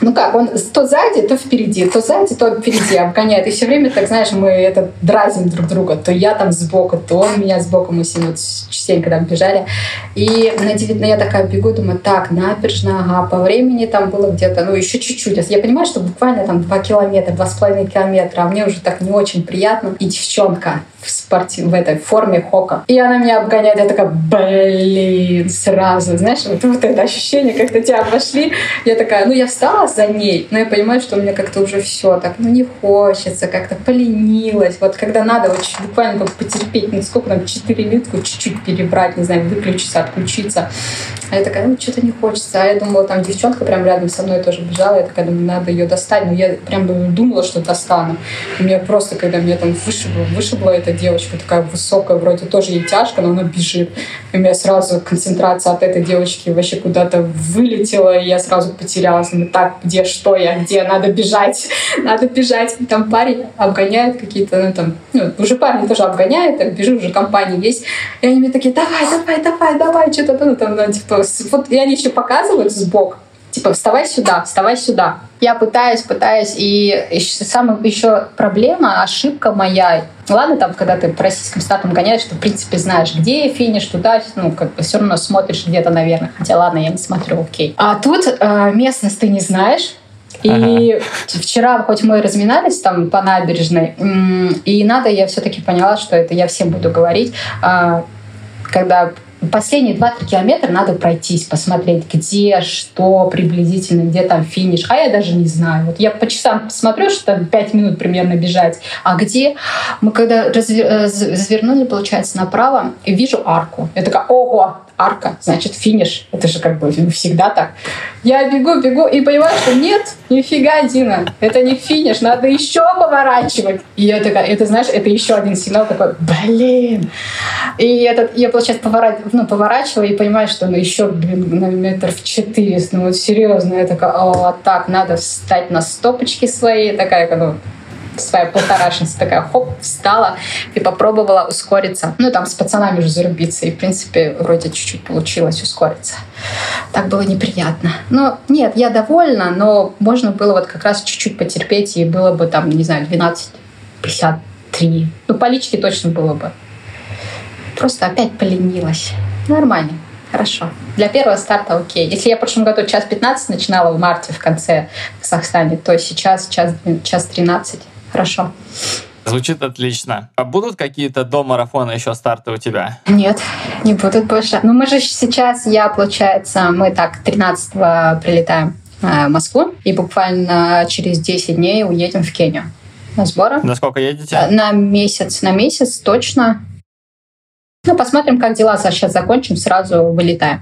ну как, он то сзади, то впереди, то сзади, то впереди обгоняет. И все время, так знаешь, мы это дразим друг друга. То я там сбоку, то он меня сбоку. Мы с ним вот частенько там бежали. И на 9, я такая бегу, думаю, так, набережная, ага, по времени там было где-то, ну, еще чуть-чуть. Я понимаю, что буквально там 2 километра, 2,5 километра, а мне уже так не очень приятно. И девчонка в, спорте, в этой форме хока. И она меня обгоняет, я такая, блин, сразу, знаешь, вот, вот это ощущение, когда тебя обошли. Я такая, ну, я встала за ней, но я понимаю, что у меня как-то уже все так, ну, не хочется, как-то поленилась. Вот когда надо вот буквально там потерпеть, ну, сколько там, 4 минутки, чуть-чуть перебрать, не знаю, выключиться, отключиться. А я такая, ну, что-то не хочется. А я думала, там девчонка прям рядом со мной тоже бежала. Я такая думаю, надо ее достать. Но я прям думала, что достану. У меня просто, когда меня там вышибло, вышибла эта девочка, такая высокая, вроде тоже ей тяжко, но она бежит. И у меня сразу концентрация от этой девочки вообще куда-то вылетела, и я сразу потерялась. Ну, так, где что я, где? Надо бежать, надо бежать. Там парень обгоняет какие-то, ну, там, ну, уже парни тоже обгоняет, так бежу, уже компания есть. И они мне такие, давай, давай, давай, давай, что-то, ну, там, ну, типа, вот, и они еще показывают сбоку, типа, вставай сюда, вставай сюда. Я пытаюсь, пытаюсь, и еще, самая еще проблема, ошибка моя. Ладно, там, когда ты по российским статам гоняешь, ты, в принципе, знаешь, где финиш, туда, ну, как бы все равно смотришь где-то, наверное. Хотя, ладно, я не смотрю, окей. А тут э, местность ты не знаешь, и ага. вчера, хоть мы разминались там по набережной, и надо, я все-таки поняла, что это я всем буду говорить, а, когда последние 2-3 километра надо пройтись, посмотреть, где, что приблизительно, где там финиш. А я даже не знаю. Вот я по часам посмотрю, что там 5 минут примерно бежать. А где? Мы когда развер... Э, развернули, получается, направо, вижу арку. Я такая, ого, арка, значит, финиш. Это же как бы всегда так. Я бегу, бегу и понимаю, что нет, нифига, Дина, это не финиш, надо еще поворачивать. И я такая, это, знаешь, это еще один сигнал такой, блин. И этот, я, получается, поворачиваю, ну, поворачиваю и понимаю, что ну, еще, блин, на метров 400, ну, вот серьезно. Я такая, о, так, надо встать на стопочки свои, такая, ну, своя полторашница такая, хоп, встала и попробовала ускориться. Ну, там с пацанами уже зарубиться. И, в принципе, вроде чуть-чуть получилось ускориться. Так было неприятно. Но нет, я довольна, но можно было вот как раз чуть-чуть потерпеть, и было бы там, не знаю, 12.53. Ну, по личке точно было бы. Просто опять поленилась. Нормально. Хорошо. Для первого старта окей. Если я в прошлом году час 15 начинала в марте в конце в Казахстане, то сейчас час, час 13 Хорошо. Звучит отлично. А будут какие-то до марафона еще старты у тебя? Нет, не будут больше. Ну, мы же сейчас, я, получается, мы так 13 прилетаем э, в Москву и буквально через 10 дней уедем в Кению на сборы. На сколько едете? Э, на месяц, на месяц точно. Ну, посмотрим, как дела сейчас закончим, сразу вылетаем.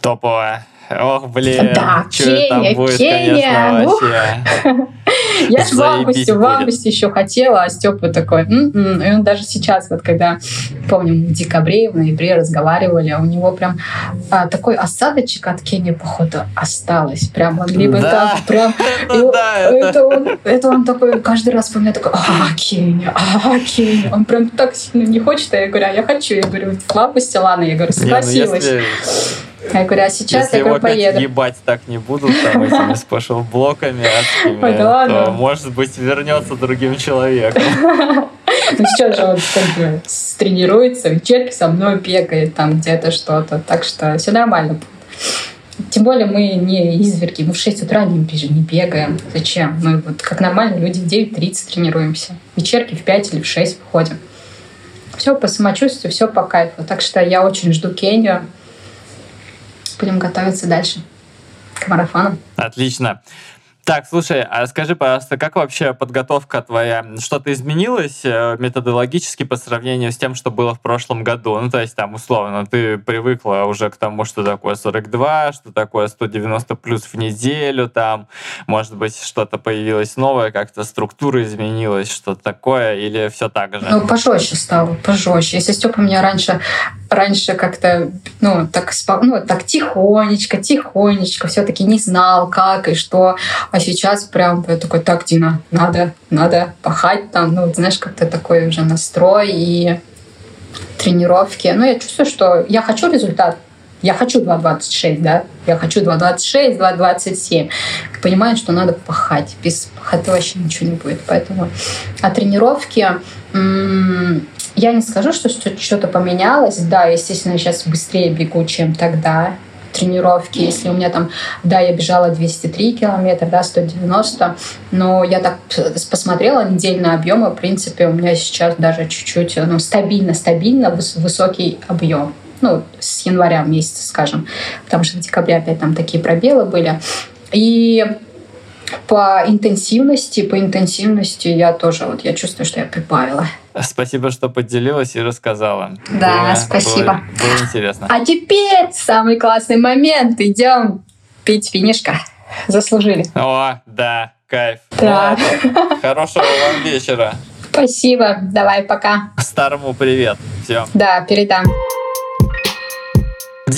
Топовая. Ох, блин, да, что Кения, там будет, Кения, конечно, ну. вообще. Я же в августе, в августе еще хотела, а Степа такой, «М-м». и он даже сейчас, вот когда, помню, в декабре, в ноябре разговаривали, а у него прям а, такой осадочек от Кении, походу, осталось. Прям он либо Да. так, прям... Это да, это, это- он, это он такой каждый раз вспоминает, такой, а, Кения, а, Кения. Он прям так сильно не хочет, а я говорю, а я хочу. Я говорю, в августе, ладно, я говорю, Не, ну согласилась. если, Я говорю, а сейчас если я его говорю, поеду. ебать так не будут там этими спешл-блоками адскими, Ой, да ладно. то, может быть, вернется другим человеком. Ну, сейчас же он как бы тренируется, вечерки со мной бегает там где-то что-то. Так что все нормально будет. Тем более мы не изверги, мы в 6 утра не, бежим, не бегаем. Зачем? Мы вот как нормальные люди в 9.30 тренируемся. Вечерки в 5 или в 6 выходим. Все по самочувствию, все по кайфу. Так что я очень жду Кению. Будем готовиться дальше к марафону. Отлично. Так, слушай, а скажи, пожалуйста, как вообще подготовка твоя? Что-то изменилось э, методологически по сравнению с тем, что было в прошлом году? Ну, то есть, там, условно, ты привыкла уже к тому, что такое 42, что такое 190 плюс в неделю, там, может быть, что-то появилось новое, как-то структура изменилась, что-то такое, или все так же? Ну, пожестче стало, пожестче. Если Степа меня раньше, раньше как-то, ну, так, ну, так тихонечко, тихонечко, все-таки не знал, как и что. А сейчас прям я такой, так, Дина, надо, надо пахать там, ну, знаешь, как-то такой уже настрой и тренировки. Ну, я чувствую, что я хочу результат. я хочу 2.26, да, я хочу 2.26, 2.27. Понимаю, что надо пахать. Без пахоты вообще ничего не будет. Поэтому а тренировки... Я не скажу, что что-то поменялось. Да, естественно, сейчас быстрее бегу, чем тогда тренировки. Если у меня там, да, я бежала 203 километра, да, 190, но я так посмотрела недельные объемы, в принципе, у меня сейчас даже чуть-чуть, ну, стабильно-стабильно высокий объем ну, с января месяца, скажем, потому что в декабре опять там такие пробелы были. И по интенсивности, по интенсивности я тоже, вот я чувствую, что я прибавила. Спасибо, что поделилась и рассказала. Да, было, спасибо. Было, было интересно. А теперь самый классный момент. Идем пить винишко. Заслужили. О, да, кайф. Да. Ладно. Хорошего вам вечера. Спасибо. Давай, пока. Старому привет. Все. Да, передам.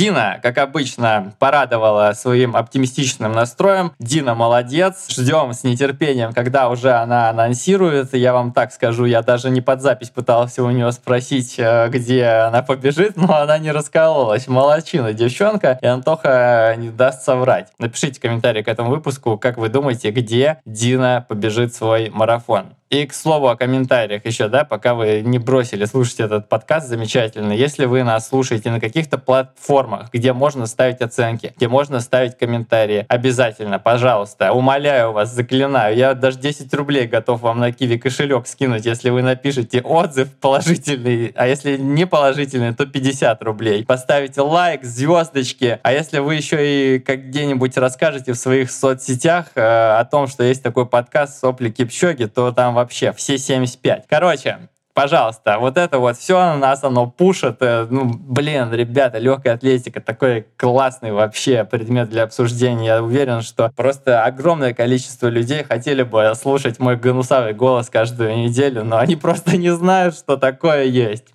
Дина, как обычно, порадовала своим оптимистичным настроем. Дина молодец. Ждем с нетерпением, когда уже она анонсирует. Я вам так скажу, я даже не под запись пытался у нее спросить, э, где она побежит, но она не раскололась. Молодчина девчонка, и Антоха не даст соврать. Напишите комментарий к этому выпуску, как вы думаете, где Дина побежит свой марафон. И к слову о комментариях еще, да, пока вы не бросили слушать этот подкаст замечательно. Если вы нас слушаете на каких-то платформах, где можно ставить оценки, где можно ставить комментарии, обязательно, пожалуйста, умоляю вас, заклинаю, я даже 10 рублей готов вам на Киви кошелек скинуть, если вы напишете отзыв положительный, а если не положительный, то 50 рублей. Поставите лайк, звездочки, а если вы еще и как где-нибудь расскажете в своих соцсетях э, о том, что есть такой подкаст «Сопли Кипчоги», то там вообще все 75. Короче, пожалуйста, вот это вот все нас оно пушит. Э, ну, блин, ребята, легкая атлетика такой классный вообще предмет для обсуждения. Я уверен, что просто огромное количество людей хотели бы слушать мой гнусавый голос каждую неделю, но они просто не знают, что такое есть.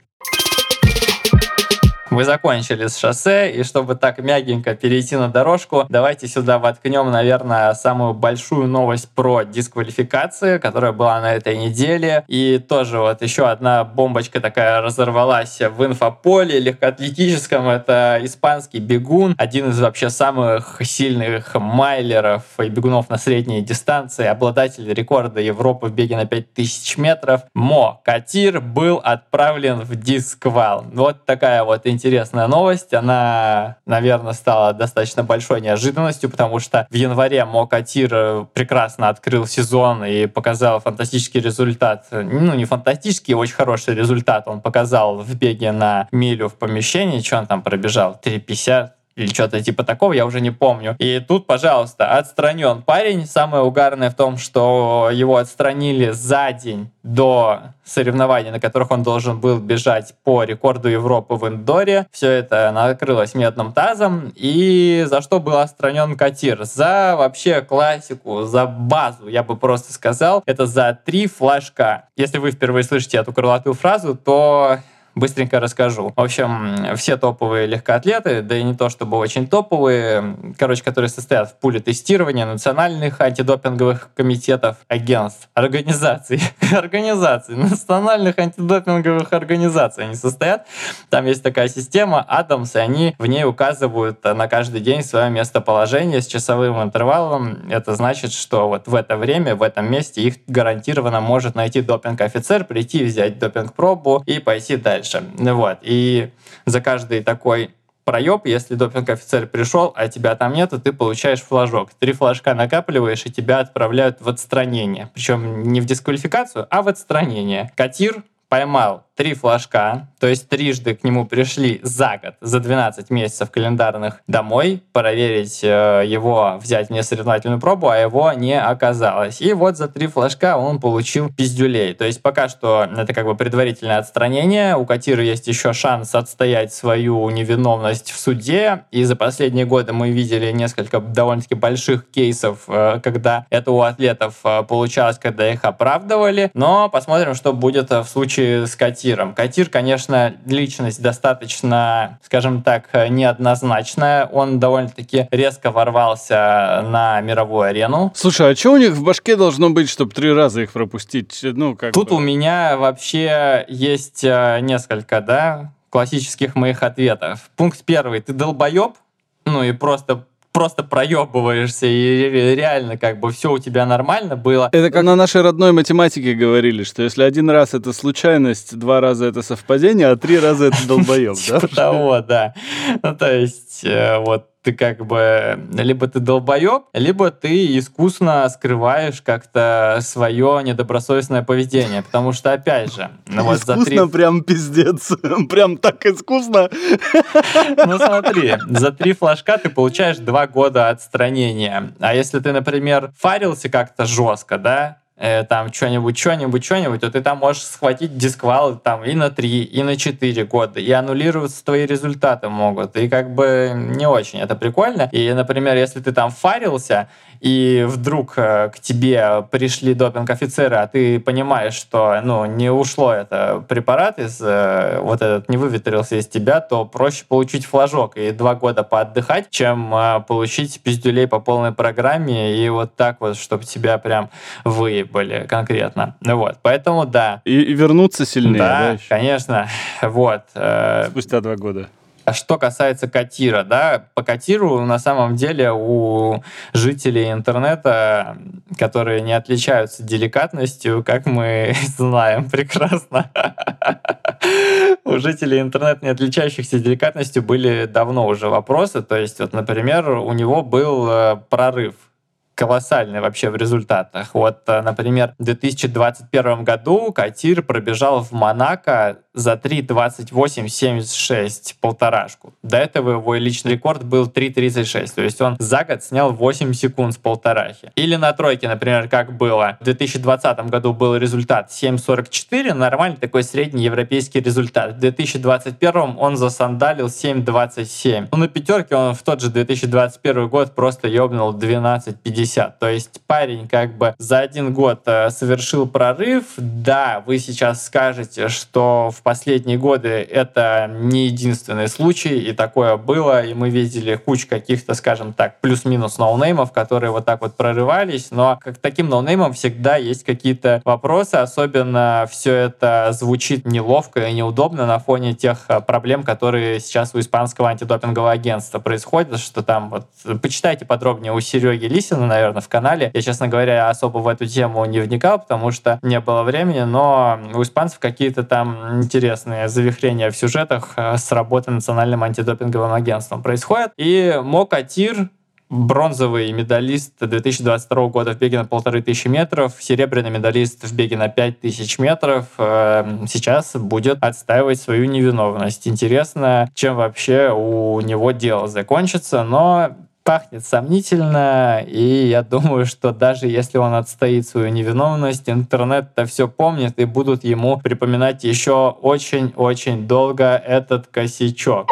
Вы закончили с шоссе, и чтобы так мягенько перейти на дорожку, давайте сюда воткнем, наверное, самую большую новость про дисквалификации, которая была на этой неделе. И тоже вот еще одна бомбочка такая разорвалась в инфополе легкоатлетическом. Это испанский бегун, один из вообще самых сильных майлеров и бегунов на средней дистанции, обладатель рекорда Европы в беге на 5000 метров. Мо Катир был отправлен в дисквал. Вот такая вот интересная интересная новость. Она, наверное, стала достаточно большой неожиданностью, потому что в январе Мокатир э, прекрасно открыл сезон и показал фантастический результат. Ну, не фантастический, очень хороший результат он показал в беге на милю в помещении. Что он там пробежал? 3,50? Или что-то типа такого, я уже не помню. И тут, пожалуйста, отстранен парень. Самое угарное в том, что его отстранили за день до соревнований, на которых он должен был бежать по рекорду Европы в Индоре. Все это накрылось медным тазом. И за что был отстранен Катир? За вообще классику, за базу, я бы просто сказал. Это за три флажка. Если вы впервые слышите эту крылатую фразу, то быстренько расскажу. В общем, все топовые легкоатлеты, да и не то чтобы очень топовые, короче, которые состоят в пуле тестирования национальных антидопинговых комитетов, агентств, организаций, организаций, национальных антидопинговых организаций они состоят. Там есть такая система Адамс, и они в ней указывают на каждый день свое местоположение с часовым интервалом. Это значит, что вот в это время, в этом месте их гарантированно может найти допинг-офицер, прийти, взять допинг-пробу и пойти дальше дальше. Вот. И за каждый такой проеб, если допинг-офицер пришел, а тебя там нету, ты получаешь флажок. Три флажка накапливаешь, и тебя отправляют в отстранение. Причем не в дисквалификацию, а в отстранение. Катир поймал три флажка, то есть трижды к нему пришли за год, за 12 месяцев календарных домой, проверить э, его, взять мне соревновательную пробу, а его не оказалось. И вот за три флажка он получил пиздюлей. То есть пока что это как бы предварительное отстранение. У Катира есть еще шанс отстоять свою невиновность в суде. И за последние годы мы видели несколько довольно-таки больших кейсов, э, когда это у атлетов э, получалось, когда их оправдывали. Но посмотрим, что будет в случае с Катиром Катиром. Катир, конечно, личность достаточно, скажем так, неоднозначная. Он довольно-таки резко ворвался на мировую арену. Слушай, а что у них в башке должно быть, чтобы три раза их пропустить? Ну, как Тут бы... у меня вообще есть э, несколько, да, классических моих ответов. Пункт первый. Ты долбоеб? Ну и просто просто проебываешься, и реально как бы все у тебя нормально было. Это как на нашей родной математике говорили, что если один раз это случайность, два раза это совпадение, а три раза это долбоеб, да? Типа того, да. Ну, то есть, э, вот ты как бы либо ты долбоеб, либо ты искусно скрываешь как-то свое недобросовестное поведение. Потому что, опять же, ну вот за три... Искусно прям пиздец. Прям так искусно. Ну смотри, за три флажка ты получаешь два года отстранения. А если ты, например, фарился как-то жестко, да, там что-нибудь, что-нибудь, что-нибудь, то ты там можешь схватить дисквал там и на 3, и на 4 года, и аннулироваться твои результаты могут. И как бы не очень это прикольно. И, например, если ты там фарился, и вдруг э, к тебе пришли допинг-офицеры, а ты понимаешь, что ну, не ушло это препарат из э, вот этот не выветрился из тебя, то проще получить флажок и два года поотдыхать, чем э, получить пиздюлей по полной программе и вот так вот, чтобы тебя прям выебали конкретно. Ну вот, поэтому да. И, и вернуться сильнее, да? Да, конечно. Вот. Спустя два года. А что касается Катира, да, по Катиру на самом деле у жителей интернета, которые не отличаются деликатностью, как мы знаем прекрасно, у жителей интернета, не отличающихся деликатностью, были давно уже вопросы. То есть, вот, например, у него был э, прорыв колоссальный вообще в результатах. Вот, э, например, в 2021 году Катир пробежал в Монако за 3.28.76 полторашку. До этого его личный рекорд был 3.36, то есть он за год снял 8 секунд с полторахи. Или на тройке, например, как было. В 2020 году был результат 7.44, нормальный такой средний европейский результат. В 2021 он засандалил 7.27. Ну, на пятерке он в тот же 2021 год просто ёбнул 12.50. То есть парень как бы за один год э, совершил прорыв. Да, вы сейчас скажете, что в последние годы это не единственный случай, и такое было, и мы видели кучу каких-то, скажем так, плюс-минус ноунеймов, которые вот так вот прорывались, но как таким ноунеймам всегда есть какие-то вопросы, особенно все это звучит неловко и неудобно на фоне тех э, проблем, которые сейчас у испанского антидопингового агентства происходят, что там вот почитайте подробнее у Сереги Лисина, наверное, в канале. Я, честно говоря, особо в эту тему не вникал, потому что не было времени, но у испанцев какие-то там завихрения в сюжетах э, с работы Национальным антидопинговым агентством происходят. И Мокатир, бронзовый медалист 2022 года в беге на полторы тысячи метров, серебряный медалист в беге на пять тысяч метров, э, сейчас будет отстаивать свою невиновность. Интересно, чем вообще у него дело закончится, но пахнет сомнительно, и я думаю, что даже если он отстоит свою невиновность, интернет-то все помнит и будут ему припоминать еще очень-очень долго этот косячок.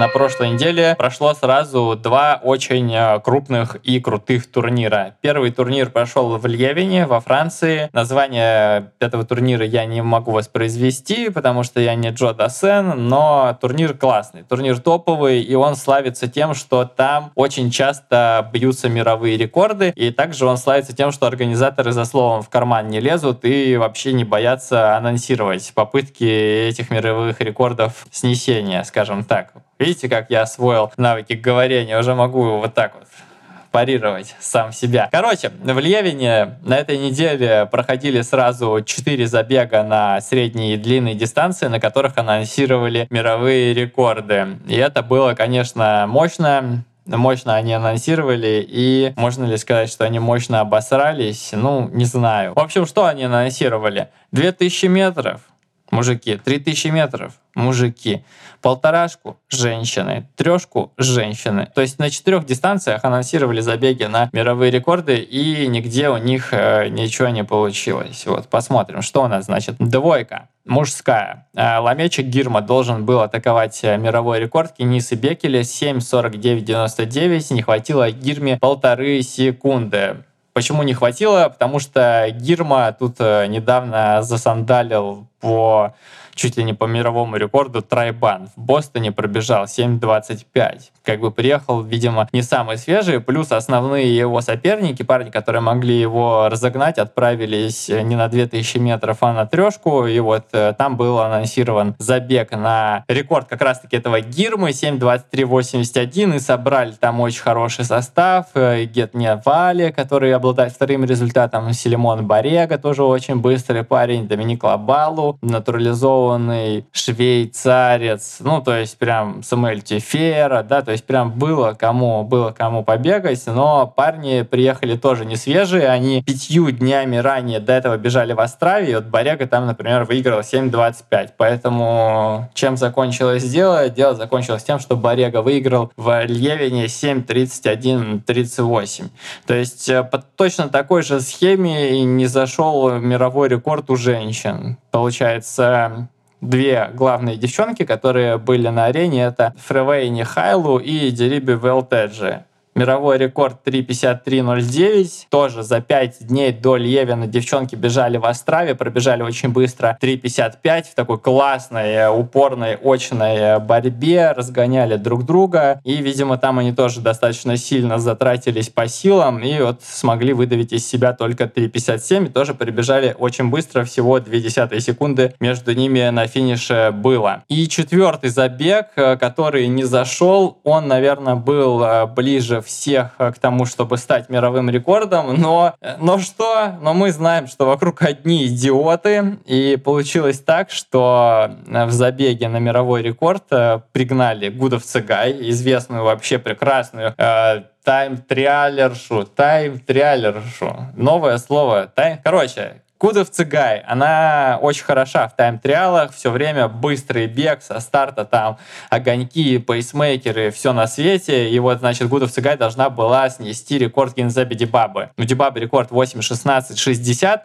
На прошлой неделе прошло сразу два очень э, крупных и крутых турнира. Первый турнир прошел в Льевине, во Франции. Название этого турнира я не могу воспроизвести, потому что я не Джо Дасен, но турнир классный, турнир топовый, и он славится тем, что там очень часто бьются мировые рекорды, и также он славится тем, что организаторы за словом в карман не лезут и вообще не боятся анонсировать попытки этих мировых рекордов снесения, скажем так. Видите, как я освоил навыки говорения? Уже могу вот так вот парировать сам себя. Короче, в Левине на этой неделе проходили сразу 4 забега на средние и длинные дистанции, на которых анонсировали мировые рекорды. И это было, конечно, мощно. Мощно они анонсировали, и можно ли сказать, что они мощно обосрались? Ну, не знаю. В общем, что они анонсировали? 2000 метров, мужики, 3000 метров, мужики, полторашку — женщины, трешку — женщины. То есть на четырех дистанциях анонсировали забеги на мировые рекорды, и нигде у них э, ничего не получилось. Вот, посмотрим, что у нас значит. Двойка мужская. Э, Ламечек Гирма должен был атаковать э, мировой рекорд Кенисы Бекеля 7.49.99. Не хватило Гирме полторы секунды. Почему не хватило? Потому что Гирма тут э, недавно засандалил по чуть ли не по мировому рекорду Трайбан. В Бостоне пробежал 7.25. Как бы приехал, видимо, не самый свежий. Плюс основные его соперники, парни, которые могли его разогнать, отправились не на 2000 метров, а на трешку. И вот э, там был анонсирован забег на рекорд как раз-таки этого Гирмы 7.23.81. И собрали там очень хороший состав. Э, Гетне Вали, который обладает вторым результатом. Селимон Барега, тоже очень быстрый парень. Доминик Лабалу, натурализованный швейцарец, ну, то есть прям Самуэль Тефера, да, то есть прям было кому, было кому побегать, но парни приехали тоже не свежие, они пятью днями ранее до этого бежали в Острове, и вот Барега там, например, выиграл 7.25, поэтому чем закончилось дело? Дело закончилось тем, что Барега выиграл в Льевине 7.31.38. То есть э, по точно такой же схеме не зашел мировой рекорд у женщин. Получается, две главные девчонки, которые были на арене, это Фревейни Хайлу и Дериби Велтеджи. Мировой рекорд 3.53.09. Тоже за 5 дней до Левина девчонки бежали в Острове, пробежали очень быстро 3.55 в такой классной, упорной, очной борьбе, разгоняли друг друга. И, видимо, там они тоже достаточно сильно затратились по силам и вот смогли выдавить из себя только 3.57 и тоже прибежали очень быстро, всего 0,2 секунды между ними на финише было. И четвертый забег, который не зашел, он, наверное, был э, ближе всех э, к тому, чтобы стать мировым рекордом, но, э, но что? Но мы знаем, что вокруг одни идиоты, и получилось так, что э, в забеге на мировой рекорд пригнали Гудаф Цыгай, известную вообще прекрасную тайм-триалершу, тайм-триалершу. Новое слово. Time... Короче, Гудаф Цыгай, она очень хороша в time trial ах, все время быстрый бег со старта, там огоньки, пейсмейкеры, все на свете. И вот, значит, Гудаф Цыгай должна была снести рекорд Гензебе Дибабы. Ну, Дибабы рекорд 8.16.60,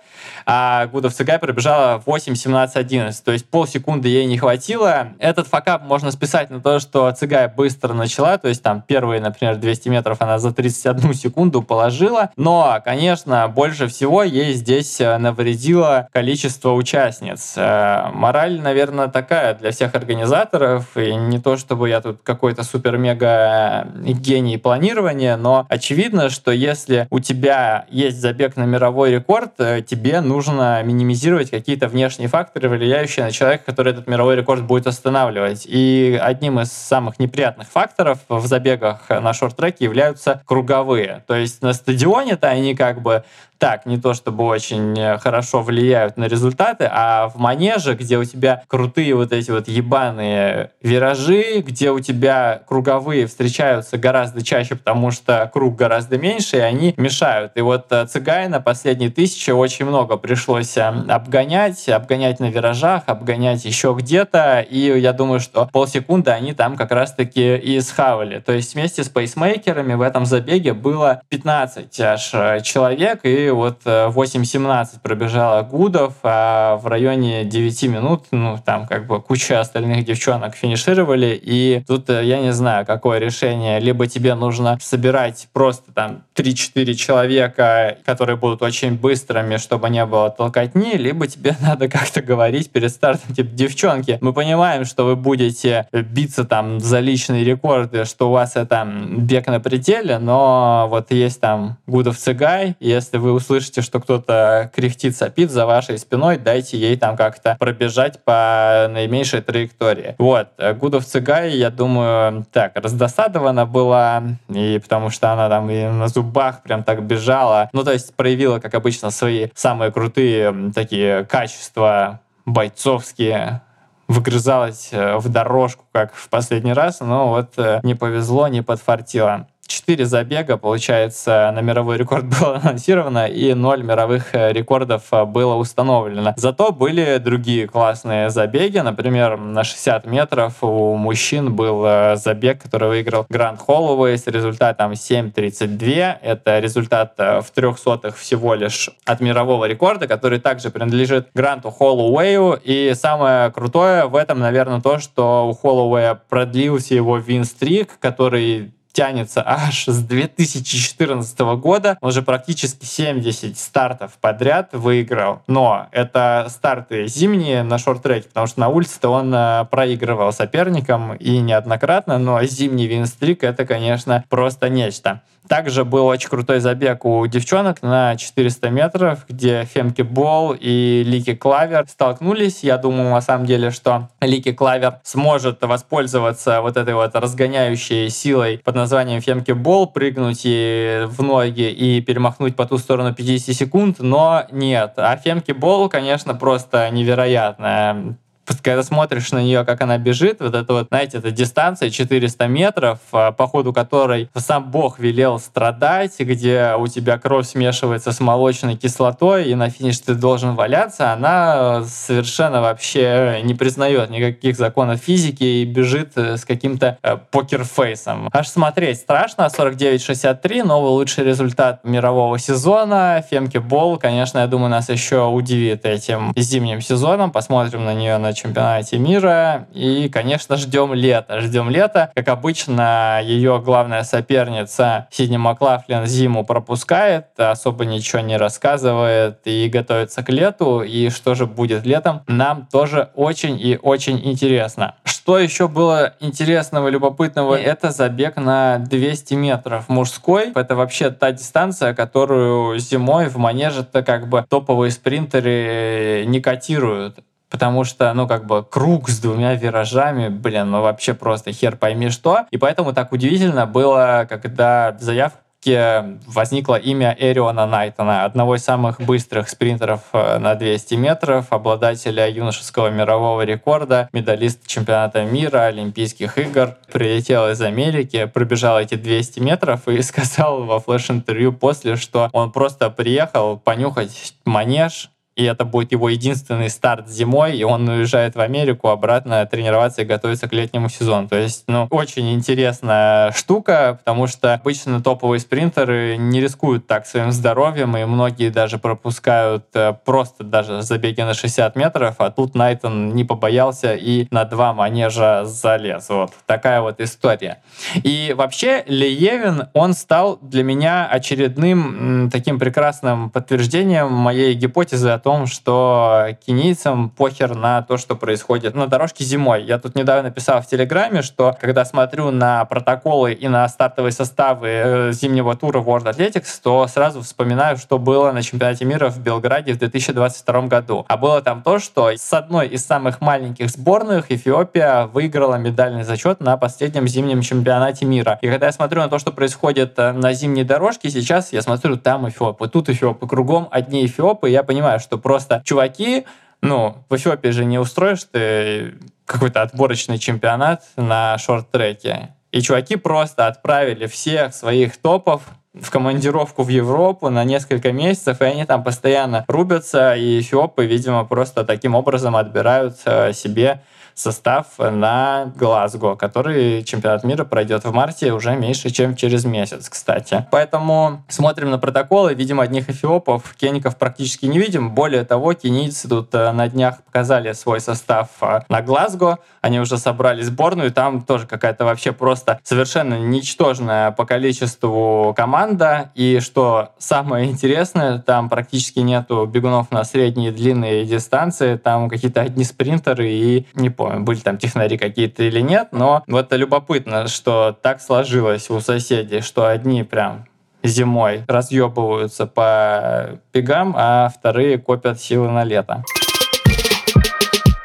а Гудаф Цыгай пробежала 8.17.11. То есть полсекунды ей не хватило. Этот факап можно списать на то, что Цыгай быстро начала, то есть там первые, например, 200 метров она за 31 секунду положила. Но, конечно, больше всего ей здесь навредило повредило количество участниц. Э, мораль, наверное, такая для всех организаторов, и не то чтобы я тут какой-то супер-мега гений планирования, но очевидно, что если у тебя есть забег на мировой рекорд, э, тебе нужно минимизировать какие-то внешние факторы, влияющие на человека, который этот мировой рекорд будет останавливать. И одним из самых неприятных факторов в забегах на шорт-треке являются круговые. То есть на стадионе-то они как бы так, не то чтобы очень э, хорошо влияют на результаты, а в манеже, где у тебя крутые вот эти вот ебаные виражи, где у тебя круговые встречаются гораздо чаще, потому что круг гораздо меньше, и они мешают. И вот э, Цыгай на последние тысячи очень много пришлось э, обгонять, обгонять на виражах, обгонять еще где-то, и я думаю, что полсекунды они там как раз-таки и схавали. То есть вместе с пейсмейкерами в этом забеге было 15 аж человек, и вот 8.17 э, пробежала Гудов, а в районе 9 минут, ну, там как бы куча остальных девчонок финишировали, и тут э, я не знаю, какое решение. Либо тебе нужно собирать просто там 3-4 человека, которые будут очень быстрыми, чтобы не было толкотни, либо тебе надо как-то говорить перед стартом, типа, девчонки, мы понимаем, что вы будете биться там за личные рекорды, что у вас это бег на пределе, но вот есть там Гудов Цыгай, если вы услышите, что кто-то кряхтит, сопит за вашей спиной, дайте ей там как-то пробежать по наименьшей траектории. Вот, Гудов Цыгай, я думаю, так, раздосадована была, и потому что она там и на зубах прям так бежала. Ну, то есть проявила, как обычно, свои самые крутые такие качества бойцовские, выгрызалась э, в дорожку, как в последний раз, но вот э, не повезло, не подфартило. 4 забега, получается, на мировой рекорд было анонсировано, и 0 мировых э, рекордов э, было установлено. Зато были другие классные забеги. Например, на 60 метров у мужчин был э, забег, который выиграл Гранд Холлоуэй с результатом 7.32. Это результат в трех сотых всего лишь от мирового рекорда, который также принадлежит Гранту Холлоуэю. И самое крутое в этом, наверное, то, что у Холлоуэя продлился его винстрик, который тянется аж с 2014 года. Он уже практически 70 стартов подряд выиграл. Но это старты зимние на шорт-треке, потому что на улице-то он э, проигрывал соперникам и неоднократно, но зимний винстрик — это, конечно, просто нечто. Также был очень крутой забег у девчонок на 400 метров, где Фемки Бол и Лики Клавер столкнулись. Я думал, на самом деле, что Лики Клавер сможет воспользоваться вот этой вот разгоняющей силой под названием Фемки Бол, прыгнуть ей в ноги и перемахнуть по ту сторону 50 секунд, но нет. А Фемки Бол, конечно, просто невероятная когда смотришь на нее, как она бежит, вот это вот, знаете, эта дистанция 400 метров, а, по ходу которой сам Бог велел страдать, где у тебя кровь смешивается с молочной кислотой, и на финиш ты должен валяться, она совершенно вообще не признает никаких законов физики и бежит э, с каким-то э, покерфейсом. Аж смотреть страшно, 49-63, новый лучший результат мирового сезона. Фемки Бол, конечно, я думаю, нас еще удивит этим зимним сезоном. Посмотрим на нее на чемпионате мира. И, конечно, ждем лета. Ждем лета. Как обычно, ее главная соперница Сидни Маклафлин зиму пропускает, особо ничего не рассказывает и готовится к лету. И что же будет летом, нам тоже очень и очень интересно. Что еще было интересного, любопытного, это забег на 200 метров мужской. Это вообще та дистанция, которую зимой в манеже-то как бы топовые спринтеры не котируют. Потому что, ну, как бы круг с двумя виражами, блин, ну вообще просто хер пойми что. И поэтому так удивительно было, когда в заявке возникло имя Эриона Найтона, одного из самых быстрых спринтеров э, на 200 метров, обладателя юношеского мирового рекорда, медалист чемпионата мира, Олимпийских игр. Прилетел из Америки, пробежал эти 200 метров и сказал во флеш-интервью после, что он просто приехал понюхать манеж, и это будет его единственный старт зимой, и он уезжает в Америку обратно тренироваться и готовиться к летнему сезону. То есть, ну, очень интересная штука, потому что обычно топовые спринтеры не рискуют так своим здоровьем, и многие даже пропускают э, просто даже забеги на 60 метров, а тут Найтон не побоялся и на два манежа залез. Вот такая вот история. И вообще Леевин, он стал для меня очередным таким прекрасным подтверждением моей гипотезы о том, что кенийцам похер на то, что происходит на дорожке зимой. Я тут недавно писал в Телеграме, что когда смотрю на протоколы и на стартовые составы э, зимнего тура World Athletics, то сразу вспоминаю, что было на чемпионате мира в Белграде в 2022 году. А было там то, что с одной из самых маленьких сборных Эфиопия выиграла медальный зачет на последнем зимнем чемпионате мира. И когда я смотрю на то, что происходит э, на зимней дорожке, сейчас я смотрю, там Эфиопы, тут Эфиопы, кругом одни Эфиопы, и я понимаю, что что просто чуваки, ну, в Эфиопии же не устроишь ты какой-то отборочный чемпионат на шорт-треке. И чуваки просто отправили всех своих топов в командировку в Европу на несколько месяцев, и они там постоянно рубятся, и эфиопы, видимо, просто таким образом отбирают э, себе состав на Глазго, который чемпионат мира пройдет в марте уже меньше, чем через месяц, кстати. Поэтому смотрим на протоколы, видим одних эфиопов, кеников практически не видим. Более того, кенийцы тут э, на днях показали свой состав э, на Глазго, они уже собрали сборную, там тоже какая-то вообще просто совершенно ничтожная по количеству команда, и что самое интересное, там практически нету бегунов на средние и длинные дистанции, там какие-то одни спринтеры и не помню, помню, были там технари какие-то или нет, но вот любопытно, что так сложилось у соседей, что одни прям зимой разъебываются по бегам, а вторые копят силы на лето.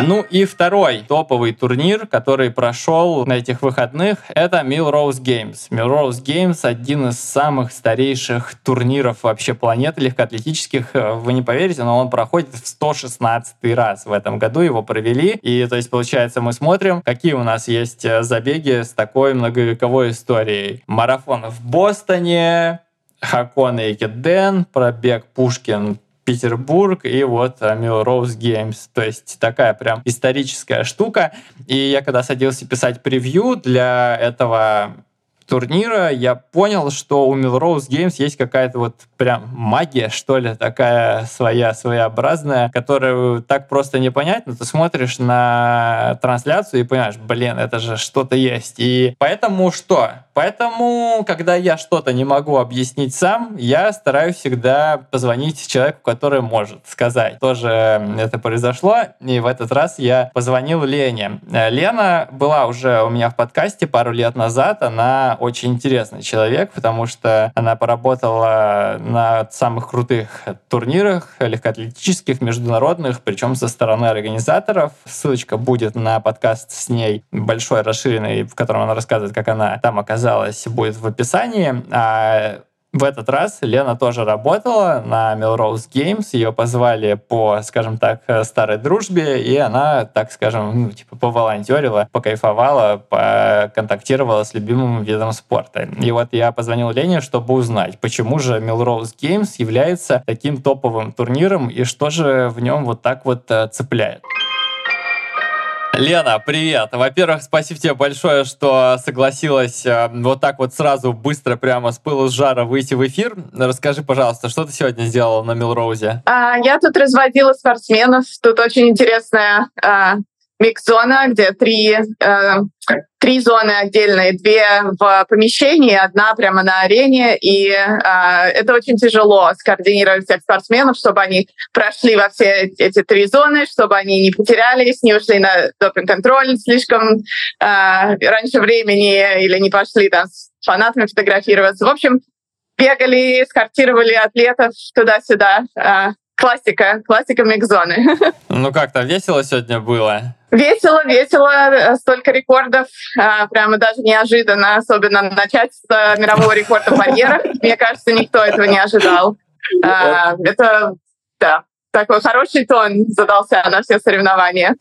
Ну и второй топовый турнир, который прошел на этих выходных, это Milrose Games. Milrose Games один из самых старейших турниров вообще планеты легкоатлетических. Вы не поверите, но он проходит в 116 раз в этом году. Его провели. И то есть, получается, мы смотрим, какие у нас есть э, забеги с такой многовековой историей. Марафон в Бостоне, Хакон и Кеден, пробег Пушкин Петербург и вот Milrose Games. То есть такая прям историческая штука. И я когда садился писать превью для этого турнира, я понял, что у Milrose Games есть какая-то вот прям магия, что ли, такая своя, своеобразная, которую так просто не понять, но ты смотришь на трансляцию и понимаешь, блин, это же что-то есть. И поэтому что? Поэтому, когда я что-то не могу объяснить сам, я стараюсь всегда позвонить человеку, который может сказать. Тоже это произошло, и в этот раз я позвонил Лене. Э, Лена была уже у меня в подкасте пару лет назад. Она очень интересный человек, потому что она поработала на самых крутых турнирах легкоатлетических, международных, причем со стороны организаторов. Ссылочка будет на подкаст с ней большой, расширенный, в котором она рассказывает, как она там оказалась, будет в описании. А в этот раз Лена тоже работала на Melrose Games. Ее позвали по, скажем так, старой дружбе, и она, так скажем, ну, типа поволонтерила, покайфовала, поконтактировала с любимым видом спорта. И вот я позвонил Лене, чтобы узнать, почему же Melrose Games является таким топовым турниром, и что же в нем вот так вот э, цепляет. Лена, привет. Во-первых, спасибо тебе большое, что согласилась э, вот так вот сразу, быстро, прямо с пылу с жара выйти в эфир. Расскажи, пожалуйста, что ты сегодня сделала на Милроузе? А, я тут разводила спортсменов. Тут очень интересная а, микс-зона, где три, э, три зоны отдельные, две в помещении, одна прямо на арене, и э, это очень тяжело скоординировать всех спортсменов, чтобы они прошли во все эти три зоны, чтобы они не потерялись, не ушли на допинг-контроль слишком э, раньше времени или не пошли там с фанатами фотографироваться. В общем, бегали, скортировали атлетов туда-сюда. Э, классика, классика микс-зоны. Ну как-то весело сегодня было? Весело, весело, столько рекордов, а, прямо даже неожиданно, особенно начать с а, мирового рекорда в барьерах. Мне кажется, никто этого не ожидал. А, это, да, такой хороший тон задался на все соревнования.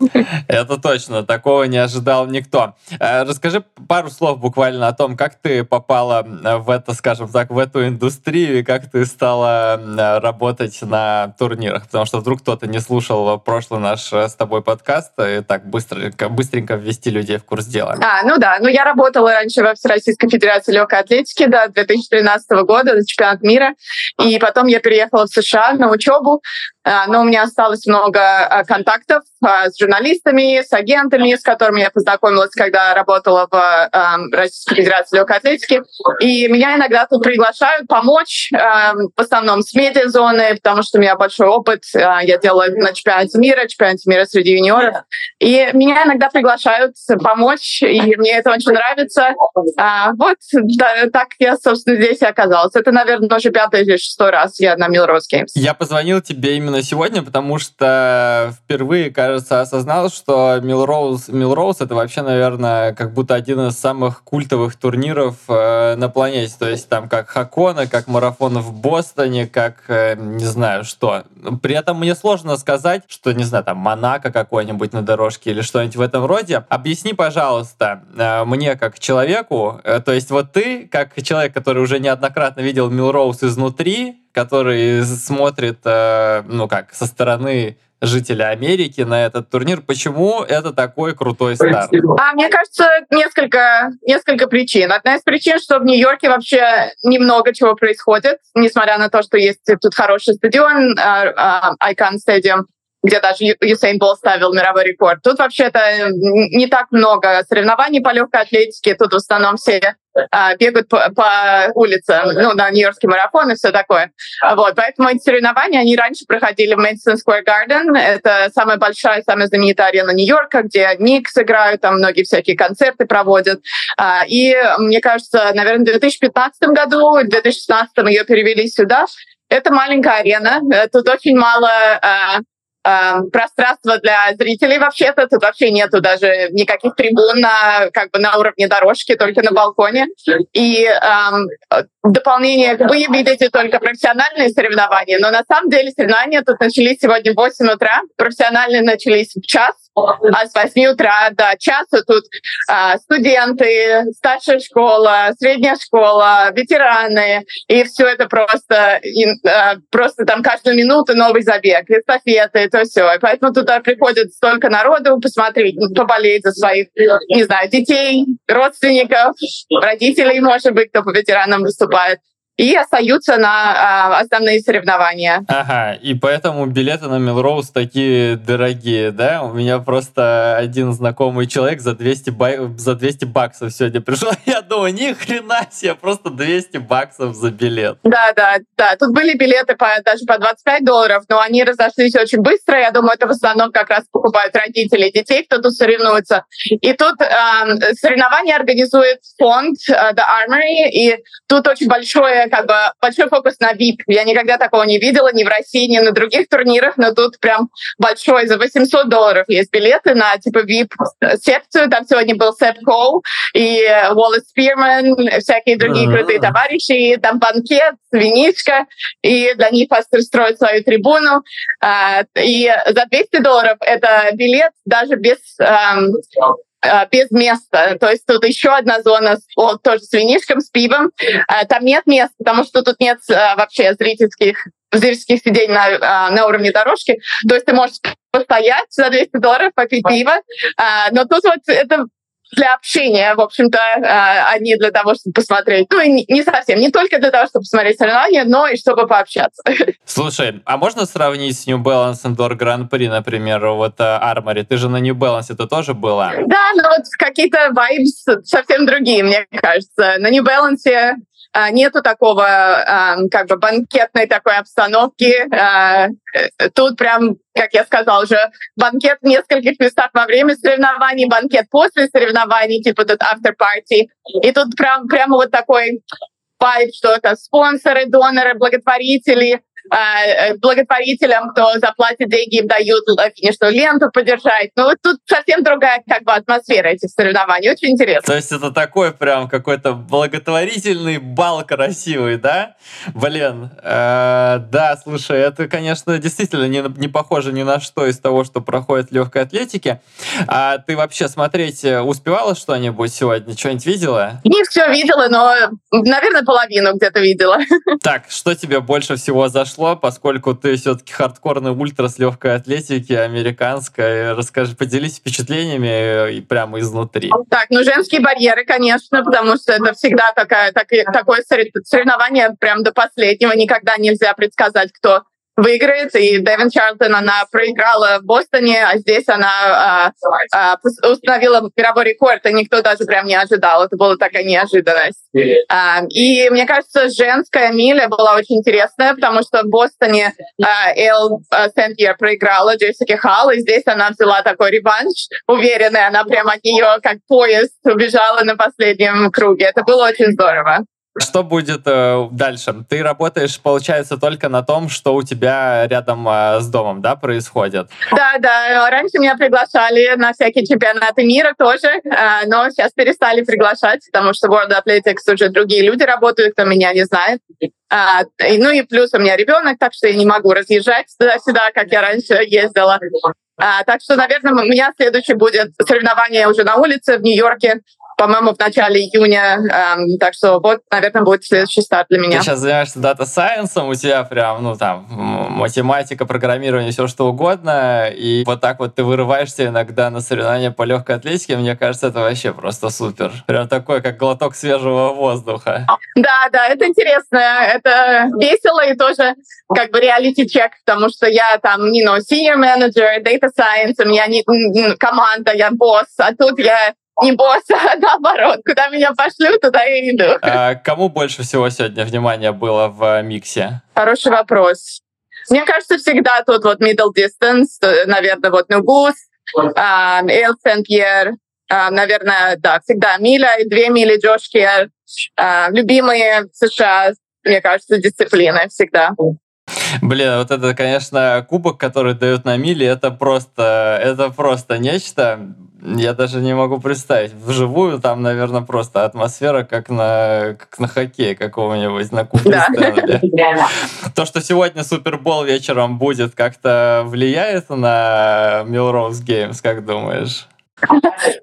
Это точно, такого не ожидал никто. Э, расскажи пару слов буквально о том, как ты попала э, в это, скажем так, в эту индустрию и как ты стала э, работать на турнирах, потому что вдруг кто-то не слушал прошлый наш с тобой подкаст, и так быстро, быстренько ввести людей в курс дела. А, ну да, ну я работала раньше во Всероссийской Федерации легкой атлетики до 2013 года, до чемпионата мира, и потом я переехала в США на учебу, а, но у меня осталось много а, контактов а, с журналистами, с агентами, с которыми я познакомилась, когда работала в Российской Федерации легкой атлетики. И меня иногда тут приглашают помочь, в основном с медиазоны, потому что у меня большой опыт. Я делала на чемпионате мира, чемпионате мира среди юниоров. И меня иногда приглашают помочь, и мне это очень нравится. Вот так я, собственно, здесь и оказалась. Это, наверное, уже пятый или шестой раз я на Милрос Геймс. Я позвонил тебе именно сегодня, потому что впервые, кажется, осознал, что Милроуз, Милроуз это вообще, наверное, как будто один из самых культовых турниров э, на планете. То есть там как Хакона, как марафон в Бостоне, как э, не знаю что. При этом мне сложно сказать, что, не знаю, там Монако какой-нибудь на дорожке или что-нибудь в этом роде. Объясни, пожалуйста, э, мне как человеку, э, то есть вот ты, как человек, который уже неоднократно видел Милроуз изнутри, который смотрит, э, ну как, со стороны жителя Америки на этот турнир. Почему это такой крутой старт? А, мне кажется, несколько, несколько причин. Одна из причин, что в Нью-Йорке вообще немного чего происходит, несмотря на то, что есть тут хороший стадион, uh, uh, Icon Stadium, где даже Юсейн Бол ставил мировой рекорд. Тут вообще-то не так много соревнований по легкой атлетике. Тут в основном все а, бегают по, по улицам, ну, на Нью-Йоркский марафон и все такое. Вот, поэтому эти соревнования, они раньше проходили в Мэдисон Square Garden. Это самая большая, самая знаменитая арена Нью-Йорка, где Никс играют, там многие всякие концерты проводят. А, и, мне кажется, наверное, в 2015 году, в 2016 ее перевели сюда. Это маленькая арена, тут очень мало а, э, пространство для зрителей вообще-то. Тут вообще нету даже никаких трибун на, как бы на уровне дорожки, только на балконе. И э, дополнение, вы видите только профессиональные соревнования, но на самом деле соревнования тут начались сегодня в 8 утра, профессиональные начались в час, а с 8 утра до часа тут а, студенты, старшая школа, средняя школа, ветераны, и все это просто, и, а, просто там каждую минуту новый забег, эстафеты, это все. И поэтому туда приходит столько народу посмотреть, поболеть за своих, не знаю, детей, родственников, родителей, может быть, кто по ветеранам выступает. И остаются на э, основные соревнования. Ага, и поэтому билеты на Милроуз такие дорогие, да? У меня просто один знакомый человек за 200, бай... за 200 баксов сегодня пришел. Я думаю, ни хрена себе, просто 200 баксов за билет. Да, да, да. Тут были билеты по, даже по 25 долларов, но они разошлись очень быстро. Я думаю, это в основном как раз покупают родители детей, кто тут соревнуется. И тут э, соревнования организует фонд uh, The Armory, и тут очень большое, как бы, большой фокус на VIP. Я никогда такого не видела ни в России, ни на других турнирах, но тут прям большой. За 800 долларов есть билеты на типа VIP-секцию. Там сегодня был Сэп Коу и Уоллес Спирман, всякие другие uh-huh. крутые товарищи. И там банкет, винишка, и для них пастор строит свою трибуну. Uh, и за 200 долларов это билет даже без um, без места. То есть тут еще одна зона вот, тоже с винишком, с пивом. Там нет места, потому что тут нет вообще зрительских зрительских сидений на, на уровне дорожки. То есть ты можешь постоять за 200 долларов, попить пиво. Но тут вот это для общения, в общем-то, а не для того, чтобы посмотреть. Ну, и не совсем. Не только для того, чтобы посмотреть соревнования, но и чтобы пообщаться. Слушай, а можно сравнить с New Balance Indoor Grand Prix, например, вот Армори? Ты же на New Balance это тоже была? Да, но вот какие-то вайбс совсем другие, мне кажется. На New Balance нету такого а, как бы банкетной такой обстановки. А, э, тут прям, как я сказала уже, банкет в нескольких местах во время соревнований, банкет после соревнований, типа тут after party. И тут прям, прямо вот такой вайб, что это спонсоры, доноры, благотворители, благотворителям, кто заплатит деньги, им дают финишную ленту поддержать. Ну, тут совсем другая как бы атмосфера этих соревнований. Очень интересно. То есть это такой прям какой-то благотворительный бал красивый, да? Блин, э, да, слушай, это, конечно, действительно не, не похоже ни на что из того, что проходит в легкой атлетике. А ты вообще смотреть э, успевала что-нибудь сегодня? Что-нибудь видела? Не все видела, но, наверное, половину где-то видела. Так, что тебе больше всего зашло? Произошло, поскольку ты все-таки хардкорный ультра с легкой атлетики, американская. Расскажи, поделись впечатлениями и прямо изнутри. Так, ну женские барьеры, конечно, потому что это всегда такая, так, такое соревнование прям до последнего. Никогда нельзя предсказать, кто выиграет. И Дэвин Чарлтон, она проиграла в Бостоне, а здесь она а, а, установила мировой рекорд, и никто даже прям не ожидал. Это была такая неожиданность. А, и мне кажется, женская миля была очень интересная, потому что в Бостоне а, Эл а, Сент-Пьер проиграла Джессики Халл, и здесь она взяла такой реванш уверенный, она прямо от нее как поезд убежала на последнем круге. Это было очень здорово. Что будет э, дальше? Ты работаешь, получается, только на том, что у тебя рядом э, с домом, да, происходит? Да, да. Раньше меня приглашали на всякие чемпионаты мира тоже, э, но сейчас перестали приглашать, потому что World Athletics уже другие люди работают, кто меня не знает. А, ну и плюс у меня ребенок, так что я не могу разъезжать туда-сюда, как я раньше ездила. А, так что, наверное, у меня следующее будет соревнование уже на улице в Нью-Йорке по-моему, в начале июня. Эм, так что вот, наверное, будет следующий старт для меня. Ты сейчас занимаешься data science ом, у тебя прям, ну, там, математика, программирование, все что угодно, и вот так вот ты вырываешься иногда на соревнования по легкой атлетике, мне кажется, это вообще просто супер. Прям такой, как глоток свежего воздуха. Да, да, это интересно, это весело и тоже как бы reality check, потому что я там, не ну, senior manager, data science, у меня не, команда, я босс, а тут я не босса, а наоборот. Куда меня пошлют, туда я иду. А кому больше всего сегодня внимания было в миксе? Хороший вопрос. Мне кажется, всегда тут вот middle distance, наверное, вот Нугус, Эл Сен-Пьер, наверное, да, всегда миля и две мили Джош Кер. А, любимые США, мне кажется, дисциплины всегда. Блин, вот это, конечно, кубок, который дают на мили, это просто, это просто нечто. Я даже не могу представить. Вживую там, наверное, просто атмосфера, как на, как на хоккее какого-нибудь, на кубке да. То, что сегодня Супербол вечером будет, как-то влияет на Милроуз Геймс, как думаешь?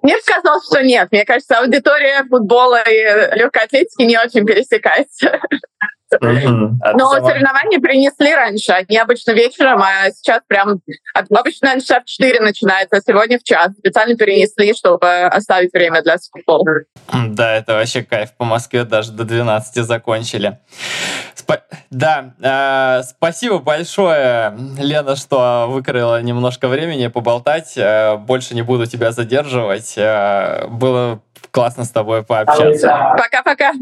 Мне сказал, что нет. Мне кажется, аудитория футбола и легкой атлетики не очень пересекается. Мгм. Но соревнования принесли раньше. Они обычно вечером, а сейчас прям... Обычно часа в 4 начинается, а сегодня в час. Специально перенесли, чтобы оставить время для футбола. Да, это вообще кайф. По Москве даже до 12 закончили. Спа- Да, э, спасибо большое, Лена, что выкроила немножко времени поболтать. Э, больше не буду тебя задерживать. Э, было классно с тобой пообщаться. Пока-пока.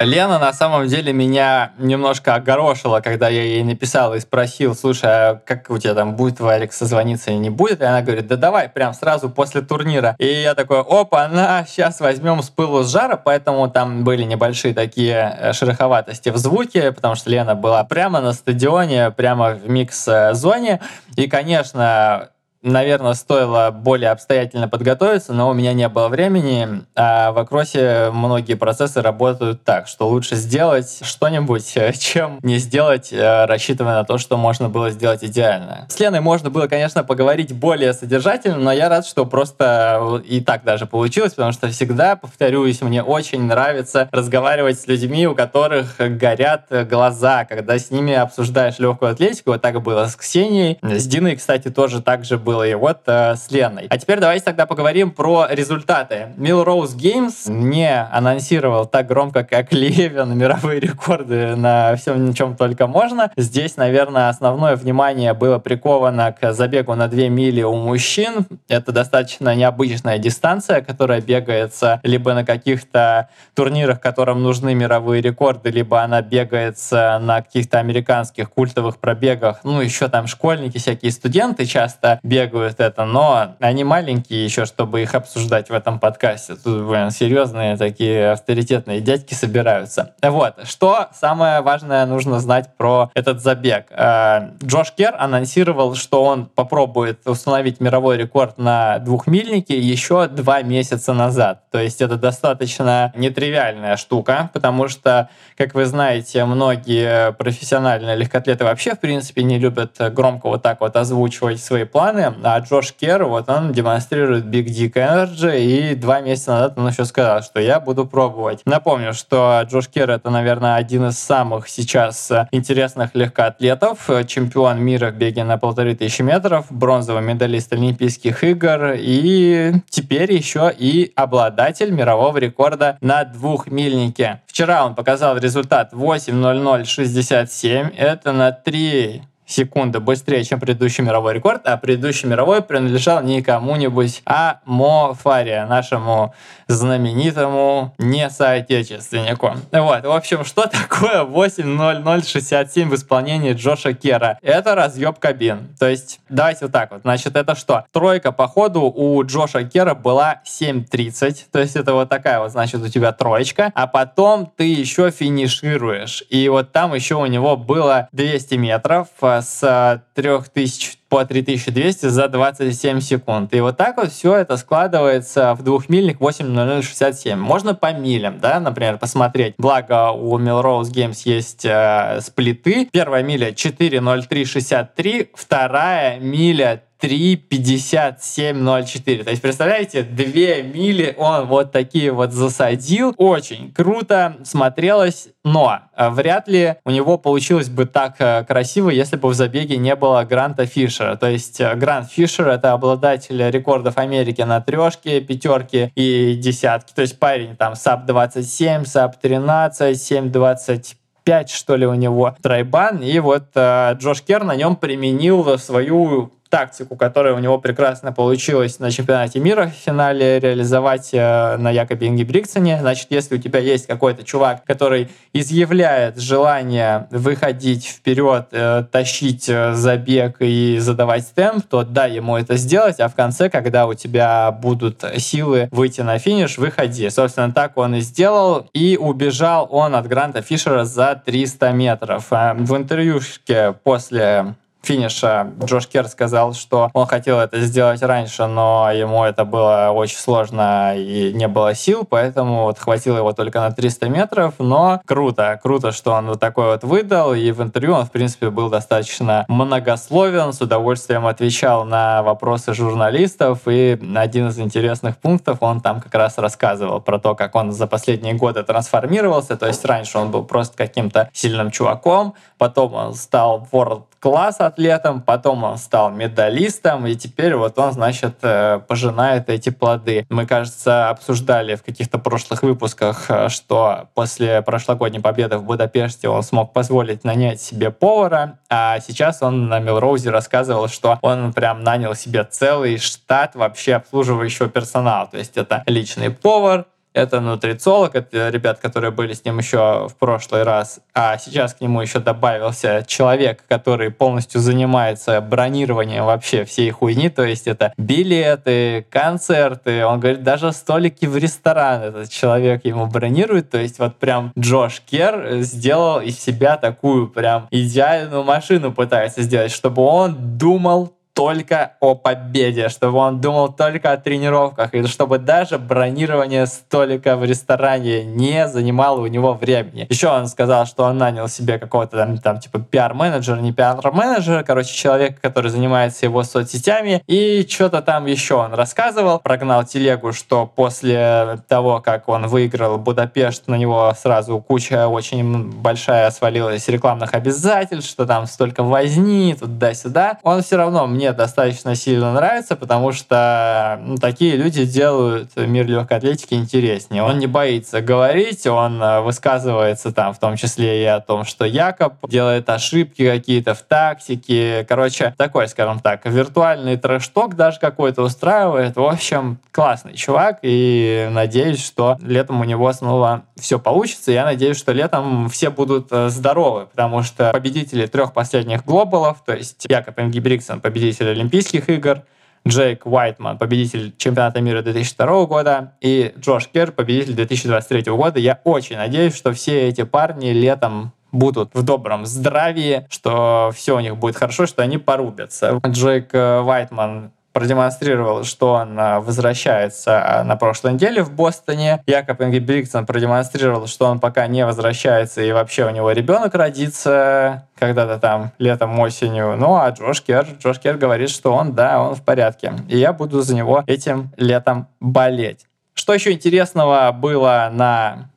Лена на самом деле меня немножко огорошила, когда я ей написал и спросил, слушай, а как у тебя там будет Варик созвониться или не будет? И она говорит, да давай, прям сразу после турнира. И я такой, опа, на, сейчас возьмем с пылу с жара, поэтому там были небольшие такие э, шероховатости в звуке, потому что Лена была прямо на стадионе, прямо в микс-зоне. И, конечно, наверное, стоило более обстоятельно подготовиться, но у меня не было времени. А в Акросе многие процессы работают так, что лучше сделать что-нибудь, э, чем не сделать, э, рассчитывая на то, что можно было сделать идеально. С Леной можно было, конечно, поговорить более содержательно, но я рад, что просто и так даже получилось, потому что всегда, повторюсь, мне очень нравится разговаривать с людьми, у которых горят глаза, когда с ними обсуждаешь легкую атлетику. Вот так было с Ксенией. С Диной, кстати, тоже так же было, и вот э, с Леной. А теперь давайте тогда поговорим про результаты. Millrose Games не анонсировал так громко, как Левин, мировые рекорды на всем, чем только можно. Здесь, наверное, основное внимание было приковано к забегу на 2 мили у мужчин. Это достаточно необычная дистанция, которая бегается либо на каких-то турнирах, которым нужны мировые рекорды, либо она бегается на каких-то американских культовых пробегах. Ну, еще там школьники, всякие студенты часто бегают это, но они маленькие еще, чтобы их обсуждать в этом подкасте. Тут, блин, серьезные такие авторитетные дядьки собираются. Вот, что самое важное нужно знать про этот забег. Э, Джош Кер анонсировал, что он попробует установить мировой рекорд на двухмильнике еще два месяца назад. То есть это достаточно нетривиальная штука, потому что, как вы знаете, многие профессиональные легкоатлеты вообще, в принципе, не любят громко вот так вот озвучивать свои планы, а Джош Кер, вот он демонстрирует Big Dick Energy, и два месяца назад он еще сказал, что я буду пробовать. Напомню, что Джош Кер это, наверное, один из самых сейчас интересных легкоатлетов, чемпион мира в беге на полторы тысячи метров, бронзовый медалист Олимпийских игр, и теперь еще и обладатель мирового рекорда на двухмильнике. Вчера он показал результат 8.0067, это на 3 секунды быстрее, чем предыдущий мировой рекорд, а предыдущий мировой принадлежал не кому-нибудь, а Мо Фария, нашему знаменитому не соотечественнику. Вот, в общем, что такое 8.0067 в исполнении Джоша Кера? Это разъеб кабин. То есть, давайте вот так вот. Значит, это что? Тройка по ходу у Джоша Кера была 7.30, то есть это вот такая вот, значит, у тебя троечка, а потом ты еще финишируешь. И вот там еще у него было 200 метров а, с 3000 по 3200 за 27 секунд. И вот так вот все это складывается в двухмильник 8.0067. Можно по милям, да, например, посмотреть. Благо у Millrose Games есть э, сплиты. Первая миля 4.0363, вторая миля 3.57.04. То есть, представляете, 2 мили он вот такие вот засадил. Очень круто смотрелось, но э, вряд ли у него получилось бы так э, красиво, если бы в забеге не было Гранта Фишера. То есть э, Грант Фишер — это обладатель рекордов Америки на трешке, пятерке и десятке. То есть парень там sub 27, sub 13, 7.20 5, что ли, у него тройбан, и вот э, Джош Кер на нем применил свою тактику, которая у него прекрасно получилась на чемпионате мира в финале реализовать э, на Якобе Ингебригтсоне. Значит, если у тебя есть какой-то чувак, который изъявляет желание выходить вперед, э, тащить э, забег и задавать темп, то дай ему это сделать, а в конце, когда у тебя будут силы выйти на финиш, выходи. Собственно, так он и сделал, и убежал он от Гранта Фишера за 300 метров. В интервьюшке после финиша. Джош Кер сказал, что он хотел это сделать раньше, но ему это было очень сложно и не было сил, поэтому вот хватило его только на 300 метров, но круто, круто, что он вот такой вот выдал, и в интервью он, в принципе, был достаточно многословен, с удовольствием отвечал на вопросы журналистов, и один из интересных пунктов он там как раз рассказывал про то, как он за последние годы трансформировался, то есть раньше он был просто каким-то сильным чуваком, потом он стал world класс атлетом, потом он стал медалистом, и теперь вот он, значит, э, пожинает эти плоды. Мы, кажется, обсуждали в каких-то прошлых выпусках, э, что после прошлогодней победы в Будапеште он смог позволить нанять себе повара, а сейчас он на Милроузе рассказывал, что он прям нанял себе целый штат вообще обслуживающего персонала. То есть это личный повар, это нутрициолог, это ребят, которые были с ним еще в прошлый раз, а сейчас к нему еще добавился человек, который полностью занимается бронированием вообще всей хуйни, то есть это билеты, концерты, он говорит, даже столики в ресторан этот человек ему бронирует, то есть вот прям Джош Кер сделал из себя такую прям идеальную машину пытается сделать, чтобы он думал только о победе, чтобы он думал только о тренировках, и чтобы даже бронирование столика в ресторане не занимало у него времени. Еще он сказал, что он нанял себе какого-то там, там типа пиар-менеджера, не пиар-менеджера, короче, человека, который занимается его соцсетями, и что-то там еще он рассказывал, прогнал телегу, что после того, как он выиграл Будапешт, на него сразу куча очень большая свалилась рекламных обязательств, что там столько возни, туда-сюда. Он все равно мне мне достаточно сильно нравится, потому что ну, такие люди делают мир легкой атлетики интереснее. Он не боится говорить, он э, высказывается там в том числе и о том, что Якоб делает ошибки какие-то в тактике. Короче, такой, скажем так, виртуальный трэш-ток даже какой-то устраивает. В общем, классный чувак, и надеюсь, что летом у него снова все получится. Я надеюсь, что летом все будут э, здоровы, потому что победители трех последних глобалов, то есть Якоб Ингибриксон, победитель победитель Олимпийских игр, Джейк Уайтман, победитель чемпионата мира 2002 года, и Джош Кер, победитель 2023 года. Я очень надеюсь, что все эти парни летом будут в добром здравии, что все у них будет хорошо, что они порубятся. Джейк Уайтман продемонстрировал, что он возвращается а, на прошлой неделе в Бостоне. Якоб Ингебригтсон продемонстрировал, что он пока не возвращается и вообще у него ребенок родится когда-то там летом, осенью. Ну а Джош Кер, Джош Кер говорит, что он, да, он в порядке. И я буду за него этим летом болеть. Что еще интересного было на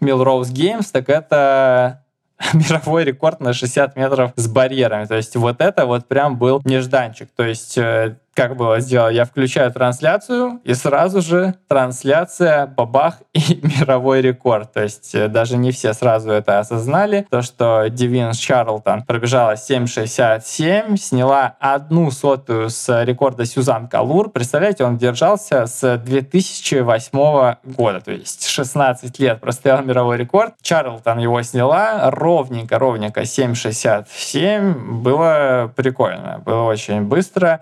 Milrose Games, так это мировой рекорд на 60 метров с барьерами. То есть вот это вот прям был нежданчик. То есть э, как было сделано, я включаю трансляцию, и сразу же трансляция, бабах, и мировой рекорд. То есть э, даже не все сразу это осознали. То, что Девин Чарлтон пробежала 7.67, сняла одну сотую с рекорда Сюзан Калур. Представляете, он держался с 2008 года, то есть 16 лет простоял мировой рекорд. Чарлтон его сняла ровненько, ровненько 7.67. Было прикольно, было очень быстро.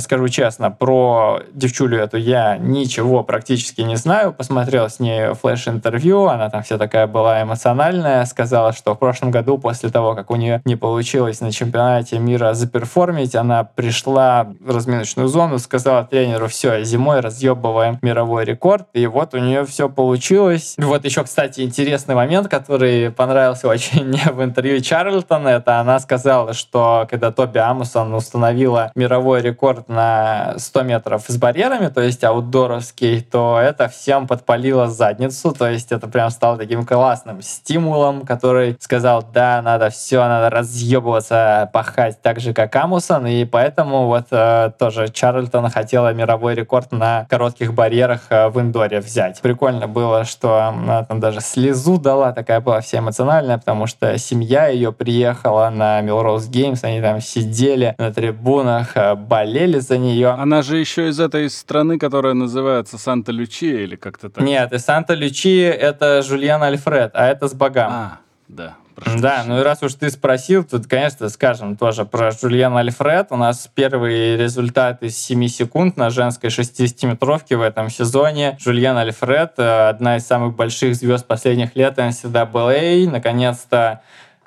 Скажу честно, про девчулю эту я ничего практически не знаю. Посмотрел с ней флеш-интервью, она там вся такая была эмоциональная, сказала, что в прошлом году, после того, как у нее не получилось на чемпионате мира заперформить, она пришла в разминочную зону, сказала тренеру, все, зимой разъебываем мировой рекорд, и вот у нее все получилось. Вот еще, кстати, интересный момент, который понравился очень мне в интервью Чарльтона, это она сказала, что когда Тоби Амусон установила мировой рекорд рекорд на 100 метров с барьерами, то есть аутдоровский, то это всем подпалило задницу, то есть это прям стало таким классным стимулом, который сказал, да, надо все, надо разъебываться, пахать так же, как Амусон, и поэтому вот э, тоже Чарльтон хотела мировой рекорд на коротких барьерах э, в индоре взять. Прикольно было, что она там даже слезу дала, такая была вся эмоциональная, потому что семья ее приехала на Милроуз Геймс, они там сидели на трибунах, э, болели болели за нее. Она же еще из этой страны, которая называется Санта-Лючия или как-то так? Нет, из Санта-Лючия это Жульян Альфред, а это с богам. А, да. Прошу да, ну и раз уж ты спросил, тут, конечно, скажем тоже про Жульен Альфред. У нас первый результат из 7 секунд на женской 60-метровке в этом сезоне. Жульен Альфред, э, одна из самых больших звезд последних лет NCAA, наконец-то...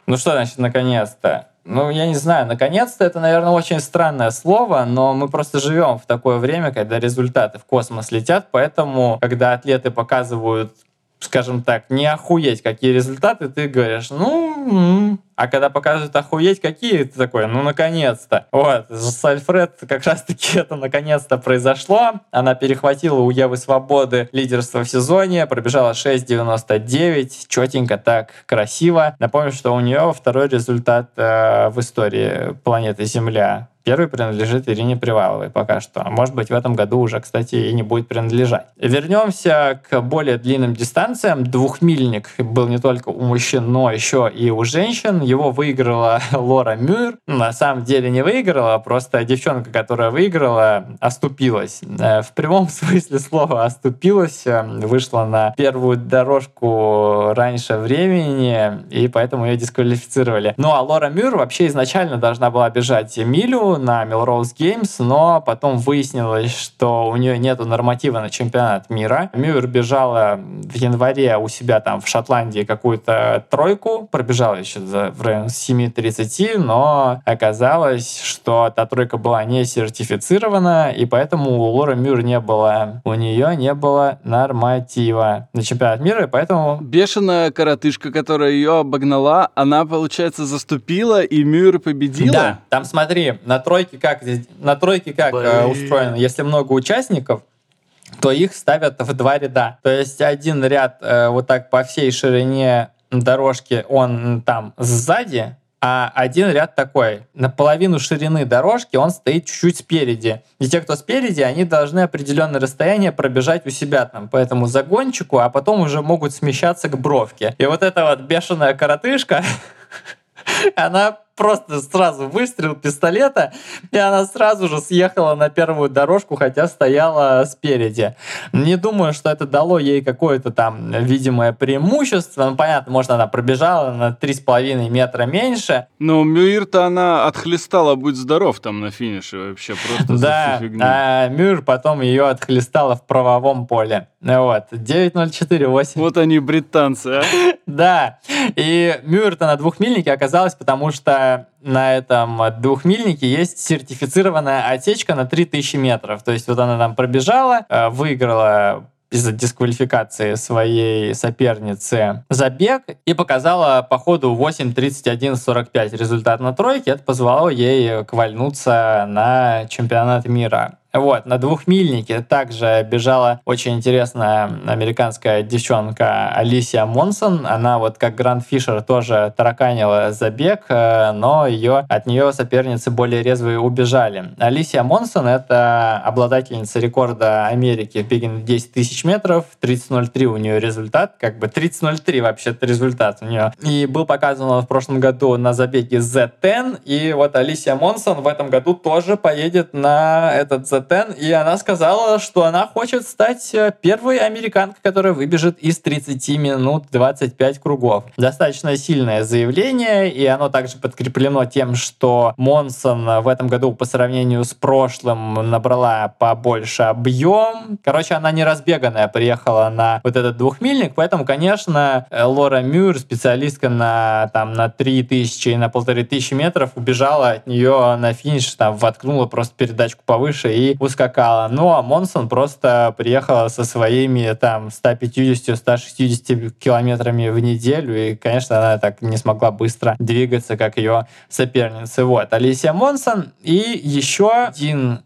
Ну что значит наконец-то? Ну, я не знаю, наконец-то это, наверное, очень странное слово, но мы просто живем в такое время, когда результаты в космос летят, поэтому, когда атлеты показывают скажем так, не охуеть, какие результаты, ты говоришь, ну, а когда показывают охуеть какие, ты такой, ну, наконец-то. Вот, с Альфред как раз-таки это наконец-то произошло. Она перехватила у Евы Свободы лидерство в сезоне, пробежала 6.99, четенько так, красиво. Напомню, что у нее второй результат э, в истории планеты Земля Первый принадлежит Ирине Приваловой пока что. Может быть, в этом году уже, кстати, и не будет принадлежать. Вернемся к более длинным дистанциям. Двухмильник был не только у мужчин, но еще и у женщин. Его выиграла Лора Мюр. На самом деле не выиграла, а просто девчонка, которая выиграла, оступилась. Э, в прямом смысле слова оступилась, э, вышла на первую дорожку раньше времени, и поэтому ее дисквалифицировали. Ну а Лора Мюр вообще изначально должна была бежать милю, на Melrose Games, но потом выяснилось, что у нее нет норматива на чемпионат мира. Мюр бежала в январе у себя там в Шотландии какую-то тройку, пробежала еще в районе 7.30, но оказалось, что та тройка была не сертифицирована, и поэтому у Лоры Мюр не было, у нее не было норматива на чемпионат мира, и поэтому... Бешеная коротышка, которая ее обогнала, она, получается, заступила, и Мюр победила? Да, там смотри, на тройке как, на тройке как э, устроено? Если много участников, то их ставят в два ряда. То есть один ряд э, вот так по всей ширине дорожки, он там сзади, а один ряд такой. На половину ширины дорожки он стоит чуть-чуть спереди. И те, кто спереди, они должны определенное расстояние пробежать у себя там по этому загончику, а потом уже могут смещаться к бровке. И вот эта вот бешеная коротышка, она просто сразу выстрел пистолета, и она сразу же съехала на первую дорожку, хотя стояла спереди. Не думаю, что это дало ей какое-то там видимое преимущество. Ну, понятно, может, она пробежала на 3,5 метра меньше. Но Мюир-то она отхлестала, будь здоров, там на финише вообще просто Да, а Мюр потом ее отхлестала в правовом поле. Вот, 9.04.8. Вот они, британцы, а? Да, и Мюр-то на двухмильнике оказалась, потому что на этом двухмильнике есть сертифицированная отсечка на 3000 метров. То есть вот она там пробежала, э, выиграла из-за дисквалификации своей соперницы забег и показала по ходу 8.31.45 результат на тройке. Это позволило ей квальнуться на чемпионат мира. Вот, на двухмильнике также бежала очень интересная американская девчонка Алисия Монсон. Она вот как Гранд Фишер тоже тараканила забег, э, но ее, от нее соперницы более резвые убежали. Алисия Монсон — это обладательница рекорда Америки в беге на 10 тысяч метров. 30.03 у нее результат, как бы 30.03 вообще-то результат у нее. И был показан он в прошлом году на забеге Z10, и вот Алисия Монсон в этом году тоже поедет на этот Z Тен, и она сказала, что она хочет стать э, первой американкой, которая выбежит из 30 минут 25 кругов. Достаточно сильное заявление, и оно также подкреплено тем, что Монсон в этом году по сравнению с прошлым набрала побольше объем. Короче, она не разбеганная, приехала на вот этот двухмильник, поэтому, конечно, э, Лора Мюр, специалистка на, там, на 3000 и на 1500 метров, убежала от нее на финиш, там, воткнула просто передачку повыше и ускакала. Ну, а Монсон просто приехала со своими там 150-160 километрами в неделю, и, конечно, она так не смогла быстро двигаться, как ее соперницы. Вот, Алисия Монсон и еще один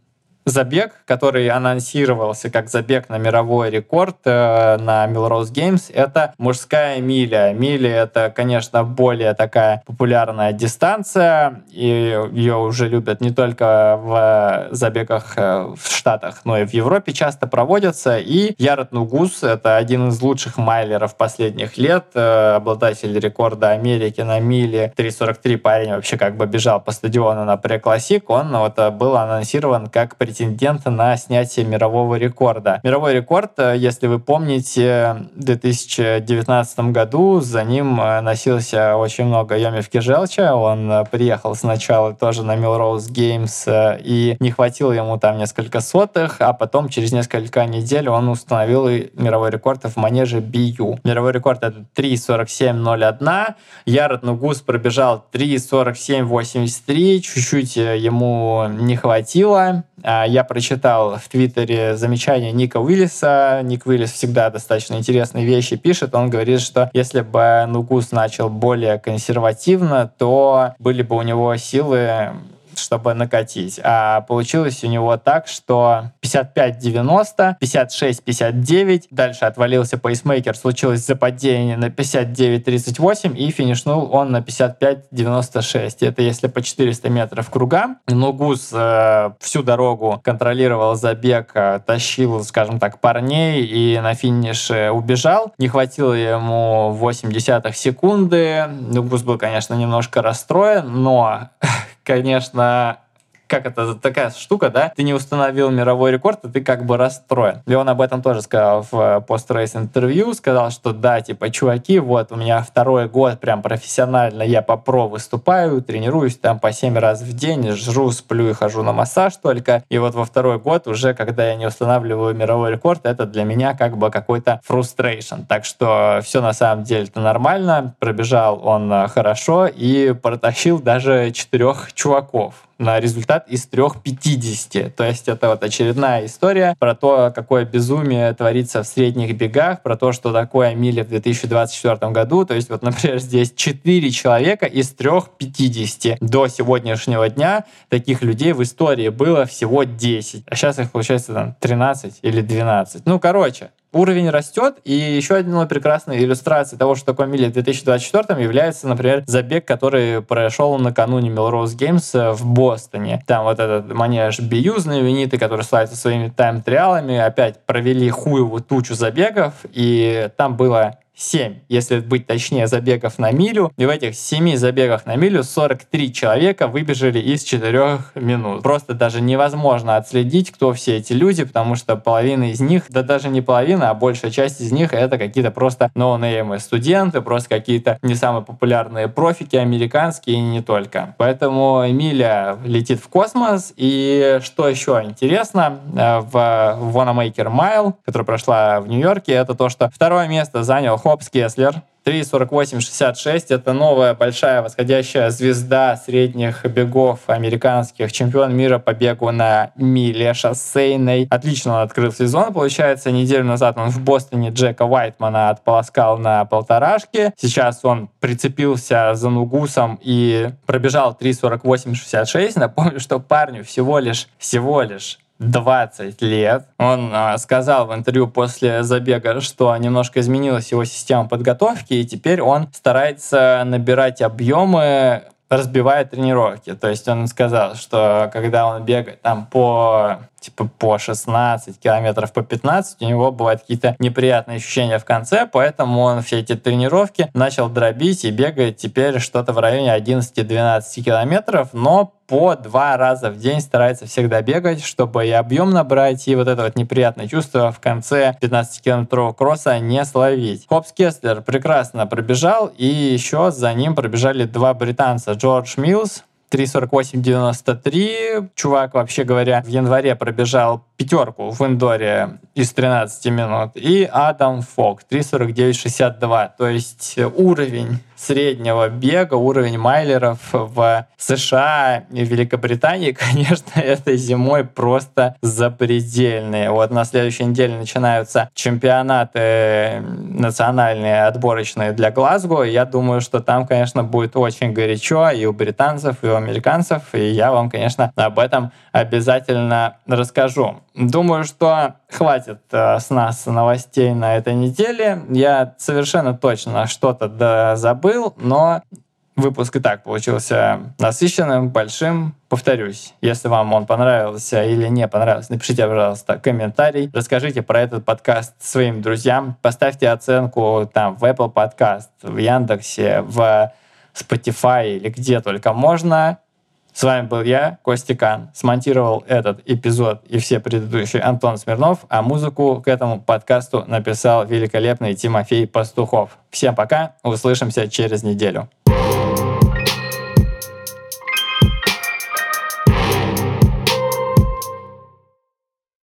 забег, который анонсировался как забег на мировой рекорд э, на Melrose Games, это мужская миля. Миля — это, конечно, более такая популярная дистанция, и ее уже любят не только в забегах э, в Штатах, но и в Европе часто проводятся. И Ярод Нугус — это один из лучших майлеров последних лет, э, обладатель рекорда Америки на миле. 3.43 парень вообще как бы бежал по стадиону на преклассик. Он вот был анонсирован как претендент претендент на снятие мирового рекорда. Мировой рекорд, э, если вы помните, в 2019 году за ним э, носился очень много Йомевки Желча. Он э, приехал сначала тоже на Melrose Games и не хватило ему там несколько сотых, а потом через несколько недель он установил мировой рекорд в манеже BU. Мировой рекорд это 3.47.01. Ярод Нугус пробежал 3.47.83. Чуть-чуть ему не хватило. А, я прочитал в Твиттере замечание Ника Уиллиса. Ник Уиллис всегда достаточно интересные вещи пишет. Он говорит, что если бы Нугус начал более консервативно, то были бы у него силы чтобы накатить. А получилось у него так, что 55-90, 56-59, дальше отвалился пейсмейкер, случилось западение на 59-38 и финишнул он на 55-96. Это если по 400 метров круга. Нугус э, всю дорогу контролировал забег, э, тащил, скажем так, парней и на финише убежал. Не хватило ему 8 десятых секунды. Нугус был, конечно, немножко расстроен, но конечно, как это такая штука, да, ты не установил мировой рекорд, и ты как бы расстроен. И он об этом тоже сказал в э, пост-рейс интервью, сказал, что да, типа, чуваки, вот у меня второй год прям профессионально я по про выступаю, тренируюсь там по 7 раз в день, жру, сплю и хожу на массаж только. И вот во второй год уже, когда я не устанавливаю мировой рекорд, это для меня как бы какой-то frustration. Так что все на самом деле-то нормально. Пробежал он э, хорошо и протащил даже четырех чуваков на результат из 3,50. То есть это вот очередная история про то, какое безумие творится в средних бегах, про то, что такое миля в 2024 году. То есть вот, например, здесь 4 человека из 3,50. До сегодняшнего дня таких людей в истории было всего 10. А сейчас их получается там 13 или 12. Ну, короче, уровень растет, и еще одна прекрасная иллюстрация того, что такое мили в 2024 является, например, забег, который прошел накануне Melrose Games в Бостоне. Там вот этот манеж BU знаменитый, который славится своими тайм-триалами, опять провели хуевую тучу забегов, и там было 7, если быть точнее, забегов на милю. И в этих 7 забегах на милю 43 человека выбежали из 4 минут. Просто даже невозможно отследить, кто все эти люди, потому что половина из них, да даже не половина, а большая часть из них это какие-то просто ноунеймы студенты, просто какие-то не самые популярные профики американские и не только. Поэтому Эмилия летит в космос. И что еще интересно, э, в Wanamaker Mile, которая прошла в Нью-Йорке, это то, что второе место занял Хопс Кеслер. 3.48.66 — это новая большая восходящая звезда средних бегов американских, чемпион мира по бегу на миле шоссейной. Отлично он открыл сезон, получается. Неделю назад он в Бостоне Джека Уайтмана отполоскал на полторашке. Сейчас он прицепился за Нугусом и пробежал 3.48.66. Напомню, что парню всего лишь, всего лишь 20 лет. Он э, сказал в интервью после забега, что немножко изменилась его система подготовки, и теперь он старается набирать объемы разбивая тренировки. То есть он сказал, что когда он бегает там по типа по 16 километров, по 15, у него бывают какие-то неприятные ощущения в конце, поэтому он все эти тренировки начал дробить и бегает теперь что-то в районе 11-12 километров, но по два раза в день старается всегда бегать, чтобы и объем набрать, и вот это вот неприятное чувство в конце 15-километрового кросса не словить. Хопс Кеслер прекрасно пробежал, и еще за ним пробежали два британца. Джордж Милс, 3.48.93. Чувак, вообще говоря, в январе пробежал пятерку в индоре из 13 минут. И Адам Фок 3.49.62. То есть уровень среднего бега, уровень майлеров в США и Великобритании, конечно, этой зимой просто запредельные. Вот на следующей неделе начинаются чемпионаты национальные, отборочные для Глазго. Я думаю, что там, конечно, будет очень горячо и у британцев, и у американцев. И я вам, конечно, об этом обязательно расскажу. Думаю, что хватит э, с нас новостей на этой неделе. Я совершенно точно что-то забыл, но выпуск и так получился насыщенным, большим. Повторюсь, если вам он понравился или не понравился, напишите, пожалуйста, комментарий. Расскажите про этот подкаст своим друзьям. Поставьте оценку там в Apple Podcast, в Яндексе, в Spotify или где только можно С вами был я, Костя Кан. Смонтировал этот эпизод и все предыдущие Антон Смирнов, а музыку к этому подкасту написал великолепный Тимофей Пастухов. Всем пока, услышимся через неделю.